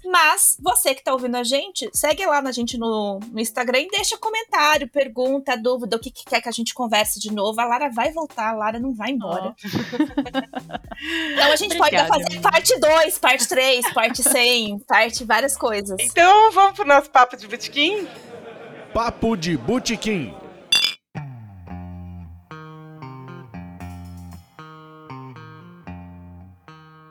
Mas você que tá ouvindo a gente, segue lá na gente no, no Instagram e deixa comentário, pergunta, dúvida, o que, que quer que a gente converse de novo. A Lara vai voltar, a Lara não vai embora. Então a gente pode Obrigada, fazer amiga. parte 2, parte 3, parte 100, parte várias coisas. então, vamos pro nosso papo de botequim? Papo de Botequim.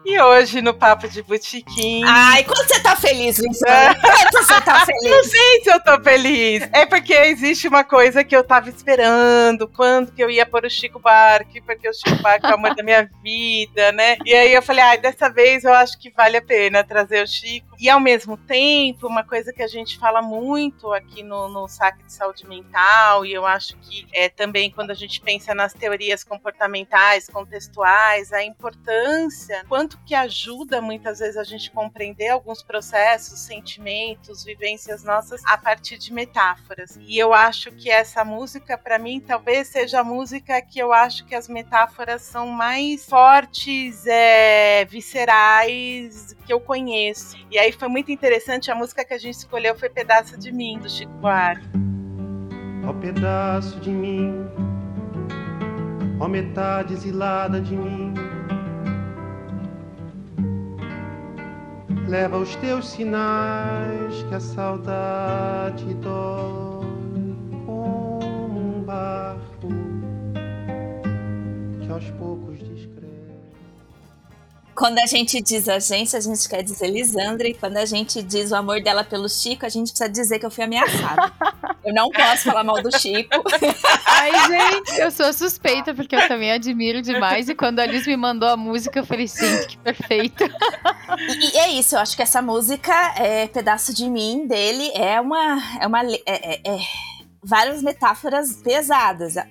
E hoje, no papo de botequim. Ai, quando você tá feliz, Luciana? Quando você tá Não feliz? sei se eu tô feliz. É porque existe uma coisa que eu tava esperando. Quando que eu ia pôr o Chico Buarque? Porque o Chico Buarque é o amor da minha vida, né? E aí eu falei, ai, dessa vez eu acho que vale a pena trazer o Chico. E ao mesmo tempo, uma coisa que a gente fala muito aqui no, no saque de saúde mental, e eu acho que é também quando a gente pensa nas teorias comportamentais, contextuais, a importância, quanto que ajuda muitas vezes a gente compreender alguns processos, sentimentos, vivências nossas a partir de metáforas. E eu acho que essa música, para mim, talvez seja a música que eu acho que as metáforas são mais fortes, é, viscerais que eu conheço. E aí foi muito interessante, a música que a gente escolheu foi Pedaço de Mim, do Chico Buarque. Ó pedaço de mim, ó metade exilada de mim. Leva os teus sinais que a saudade dói como um barco que aos poucos descreve. Quando a gente diz a gente, a gente quer dizer Lisandra. E quando a gente diz o amor dela pelo Chico, a gente precisa dizer que eu fui ameaçada. eu não posso falar mal do Chico. Ai, gente, eu sou suspeita, porque eu também admiro demais. E quando a Liz me mandou a música, eu falei, gente, que perfeito. E, e é isso, eu acho que essa música, é, Pedaço de Mim, dele, é uma. É uma é- é- é várias metáforas pesadas. É,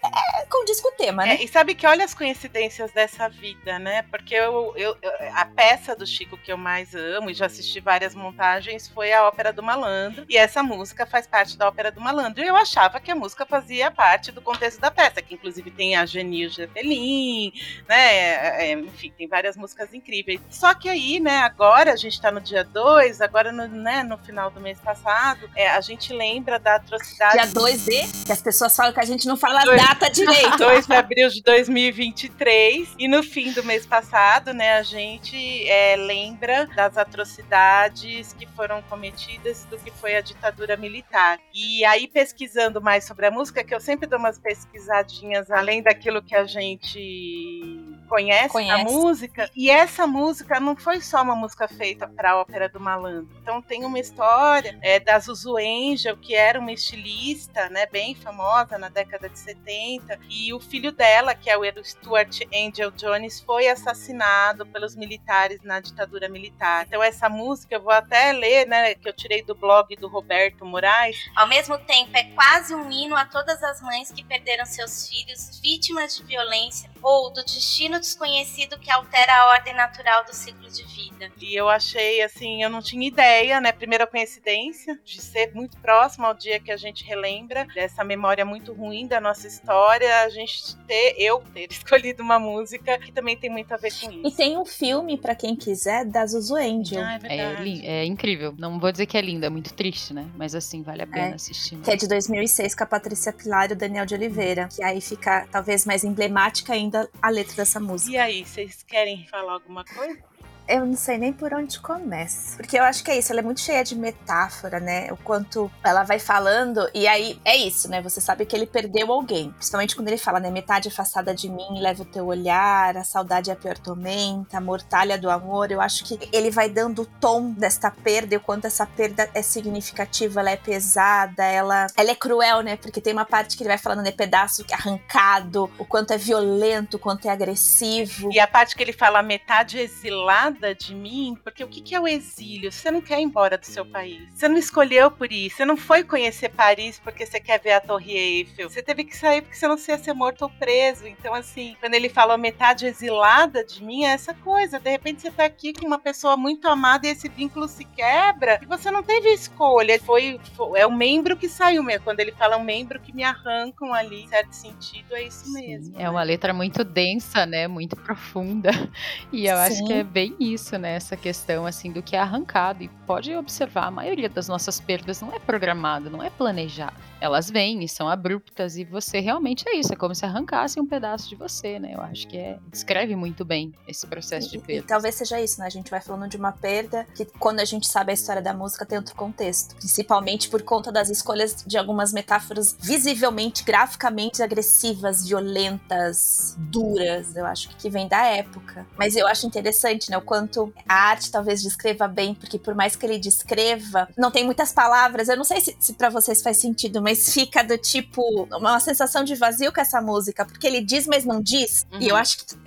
é condiz com o tema, né? É, e sabe que olha as coincidências dessa vida, né? Porque eu, eu- eu- a peça do Chico que eu mais amo e já assisti várias montagens foi a Ópera do Malandro. E essa música faz parte da Ópera do Malandro. E eu achava que a música fazia parte do contexto da peça, que inclusive tem a Genil Zeppelin, né? É, é, enfim, tem várias músicas incríveis. Só que aí, né, agora a gente tá no dia 2, agora no, né, no final do mês passado, é, a gente lembra da atrocidade. Dia 2 de, que as pessoas falam que a gente não fala Dois- data direito. 2 de abril de 2023. E no fim do mês passado, né, a gente é, lembra das atrocidades que foram cometidas do que foi a ditadura militar. E aí, pesquisando mais sobre a música, que eu sempre dou umas pesquisadinhas além daquilo que a gente conhece, Conhece. a música. E essa música não foi só uma música feita para a Ópera do Malandro. Então tem uma história é, da Zuzu Angel, que era uma estilista, né, bem famosa na década de 70, e o filho dela, que é o Stuart Angel Jones, foi assassinado pelos militares na ditadura militar. Então essa música eu vou até ler, né, que eu tirei do blog do Roberto Moraes. Ao mesmo tempo, é quase um hino a todas as mães que perderam seus filhos vítimas de violência ou do destino desconhecido que altera a ordem natural do ciclo de vida. E eu achei assim, eu não tinha ideia, né? Primeira coincidência de ser muito próximo ao dia que a gente relembra dessa memória muito ruim da nossa história, a gente ter, eu ter escolhido uma música que também tem muito a ver com E isso. tem um filme, pra quem quiser, da Zuzu Angel. Ah, é É, verdade. lin- é incrível. Não vou dizer que é lindo, é muito triste, né? Mas assim, vale a pena É. assistir. né? Que é de 2006 com a Patrícia Pilar e o Daniel de Oliveira. Que aí fica talvez mais emblemática ainda a letra dessa música. E aí, vocês querem falar alguma coisa? Eu não sei nem por onde começa. Porque eu acho que é isso, ela é muito cheia de metáfora, né? O quanto ela vai falando, e aí é isso, né? Você sabe que ele perdeu alguém. Principalmente quando ele fala, né? Metade afastada de mim, leva o teu olhar, a saudade é a pior tormenta, a mortalha do amor. Eu acho que ele vai dando o tom desta perda e o quanto essa perda é significativa, ela é pesada, ela, ela é cruel, né? Porque tem uma parte que ele vai falando, né? Pedaço arrancado, o quanto é violento, o quanto é agressivo. E a parte que ele fala metade exilada de mim, porque o que, que é o exílio? Você não quer ir embora do seu país. Você não escolheu por isso. Você não foi conhecer Paris porque você quer ver a Torre Eiffel. Você teve que sair porque você não ia ser morto ou preso. Então, assim, quando ele fala metade exilada de mim, é essa coisa. De repente você tá aqui com uma pessoa muito amada e esse vínculo se quebra e você não teve escolha. Foi, foi é o membro que saiu mesmo. Quando ele fala um membro que me arrancam ali, em certo sentido, é isso mesmo. É uma letra muito densa, né? Muito profunda. E eu Sim. acho que é bem isso, né? Essa questão assim do que é arrancado. E pode observar, a maioria das nossas perdas não é programada, não é planejada elas vêm e são abruptas e você realmente é isso, é como se arrancasse um pedaço de você, né? Eu acho que é, descreve muito bem esse processo de perda. E, talvez seja isso, né? A gente vai falando de uma perda que quando a gente sabe a história da música tem outro contexto, principalmente por conta das escolhas de algumas metáforas visivelmente, graficamente agressivas, violentas, duras, eu acho que vem da época. Mas eu acho interessante, né, o quanto a arte talvez descreva bem, porque por mais que ele descreva, não tem muitas palavras, eu não sei se, se para vocês faz sentido, mas fica do tipo uma sensação de vazio com essa música, porque ele diz, mas não diz. Uhum. E eu uhum. acho que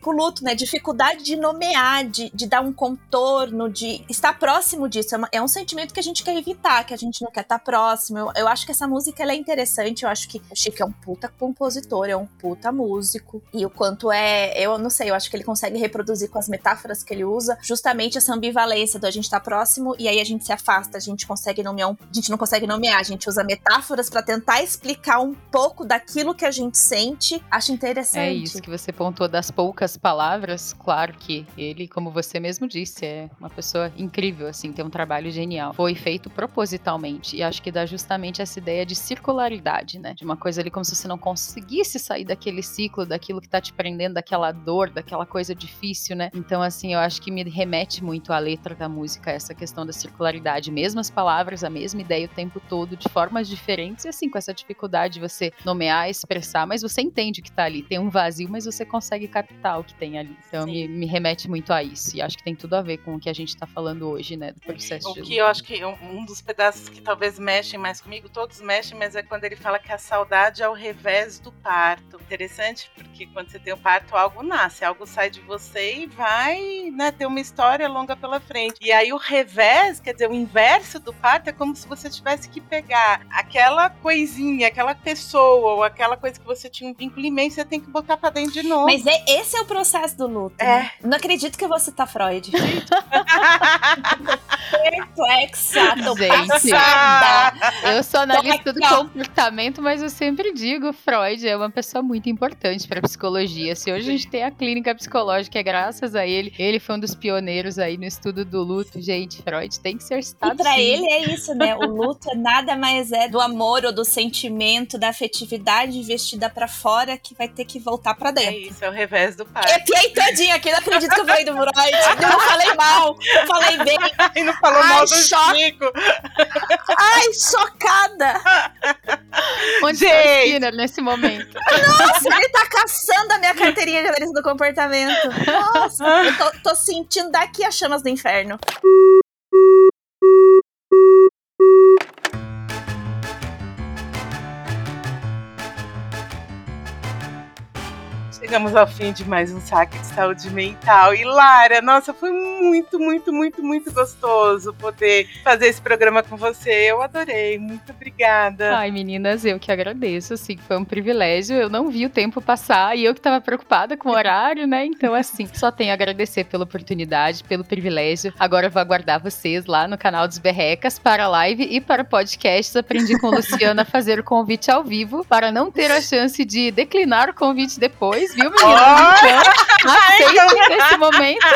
com o luto, né, dificuldade de nomear, de, de dar um contorno, de estar próximo disso. É, uma, é, um sentimento que a gente quer evitar, que a gente não quer estar próximo. Eu, eu acho que essa música é interessante. Eu acho que o Chico é um puta compositor, é um puta músico. E o quanto é. Eu não sei, eu acho que ele consegue reproduzir com as metáforas que ele usa justamente essa ambivalência do a gente estar tá próximo e aí a gente se afasta, a gente consegue nomear um, A gente não consegue nomear, a gente usa metáforas metáforas para tentar explicar um pouco daquilo que a gente sente. Acho interessante. É isso que você pontuou das poucas palavras. Claro que ele, como você mesmo disse, é uma pessoa incrível, assim, tem um trabalho genial. Foi feito propositalmente e acho que dá justamente essa ideia de circularidade, né? De uma coisa ali como se você não conseguisse sair daquele ciclo, daquilo que tá te prendendo, daquela dor, daquela coisa difícil, né? Então, assim, eu acho que me remete muito à letra da música, essa questão da circularidade. Mesmas palavras, a mesma ideia o tempo todo, de formas diferentes diferentes, e assim, com essa dificuldade de você nomear, expressar, mas você entende que tá ali. Tem um vazio, mas você consegue captar o que tem ali. Então me, me, remete muito a isso. E acho que tem tudo a ver com o que a gente tá falando hoje, né? Do processo o de. O que eu acho que um dos pedaços que talvez mexem mais comigo, todos mexem, mas é quando ele fala que a saudade é o revés do parto. Interessante, porque quando você tem o parto, algo nasce, algo sai de você e vai, né, ter uma história longa pela frente. E aí o revés, quer dizer, o inverso do parto é como se você tivesse que pegar aquela coisinha, aquela pessoa, ou aquela coisa que você tinha um vínculo imenso, você tem que botar pra dentro de novo. Mas é, esse é o processo do luto. É. Né? Não acredito que eu vou citar Freud. Perplexa, tô Gente, passada. Eu sou analista do comportamento, mas eu sempre digo, Freud é uma pessoa muito importante pra psicologia. Se hoje a gente tem a clínica psicológica, é graças a ele. Ele foi um dos pioneiros aí no estudo do luto. Gente, Freud tem que ser citado E pra sim. ele é isso, né? O luto é nada mais é do amor ou do sentimento, da afetividade investida para fora que vai ter que voltar para dentro. É isso, é o revés do pai. Eu piei todinha aqui, não acredito que eu falei do Freud. Eu não falei mal, eu falei bem. E não falou Ai, mal do cho... Chico. Ai, chocada. Onde Gente. está o Skinner nesse momento? Nossa, ele tá caçando a minha carteirinha de analista do comportamento. Nossa, eu tô, tô sentindo daqui as chamas do inferno. Chegamos ao fim de mais um saque de saúde mental. E Lara, nossa, foi muito, muito, muito, muito gostoso poder fazer esse programa com você. Eu adorei. Muito obrigada. Ai, meninas, eu que agradeço. Assim, foi um privilégio. Eu não vi o tempo passar e eu que estava preocupada com o horário, né? Então, assim, só tenho a agradecer pela oportunidade, pelo privilégio. Agora vou aguardar vocês lá no canal dos Berrecas para live e para podcasts. Aprendi com a Luciana a fazer o convite ao vivo para não ter a chance de declinar o convite depois viu, menina? Oh! Então, aceita nesse momento.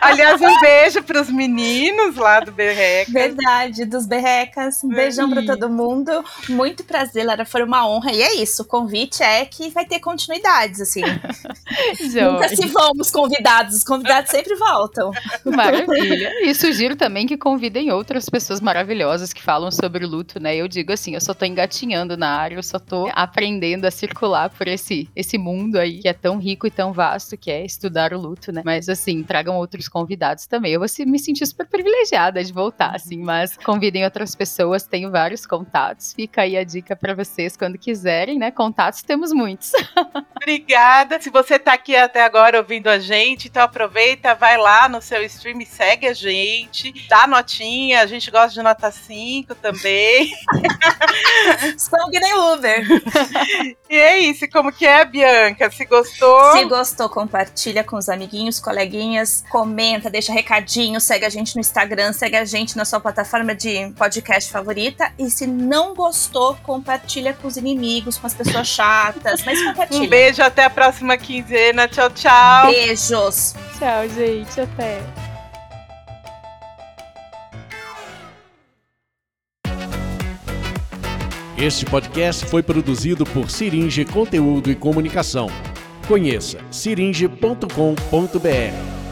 Aliás, um beijo pros meninos lá do Berreca. Verdade, dos berrecas. Um beijão pra Ih. todo mundo. Muito prazer, Lara. Foi uma honra. E é isso. O convite é que vai ter continuidades, assim. Nunca se vão os convidados. Os convidados sempre voltam. Maravilha. E sugiro também que convidem outras pessoas maravilhosas que falam sobre o luto, né? Eu digo assim, eu só tô engatinhando na área, eu só tô aprendendo a circular por esse, esse mundo aí que é tão rico e tão vasto que é estudar o luto, né? Mas assim, tragam outros convidados também. Eu vou me sentir super privilegiada de voltar, assim, mas convidem outras pessoas, tenho vários contatos. Fica aí a dica pra vocês quando quiserem, né? Contatos temos muitos. Obrigada. Se você tá aqui até agora ouvindo a gente, então aproveita, vai lá no seu stream, segue a gente, dá notinha, a gente gosta de nota 5 também. São que nem Uber. E é isso, como que é, Bianca? Se gostou? Se gostou, compartilha com os amiguinhos, coleguinhas, comenta, deixa recadinho, segue a gente no Instagram, segue a gente na sua plataforma de podcast favorita. E se não gostou, compartilha com os inimigos, com as pessoas chatas, mas compartilha. Um beijo, até a próxima quinzena. Tchau, tchau. Beijos. Tchau, gente. Até. Este podcast foi produzido por Siringe Conteúdo e Comunicação. Conheça siringe.com.br.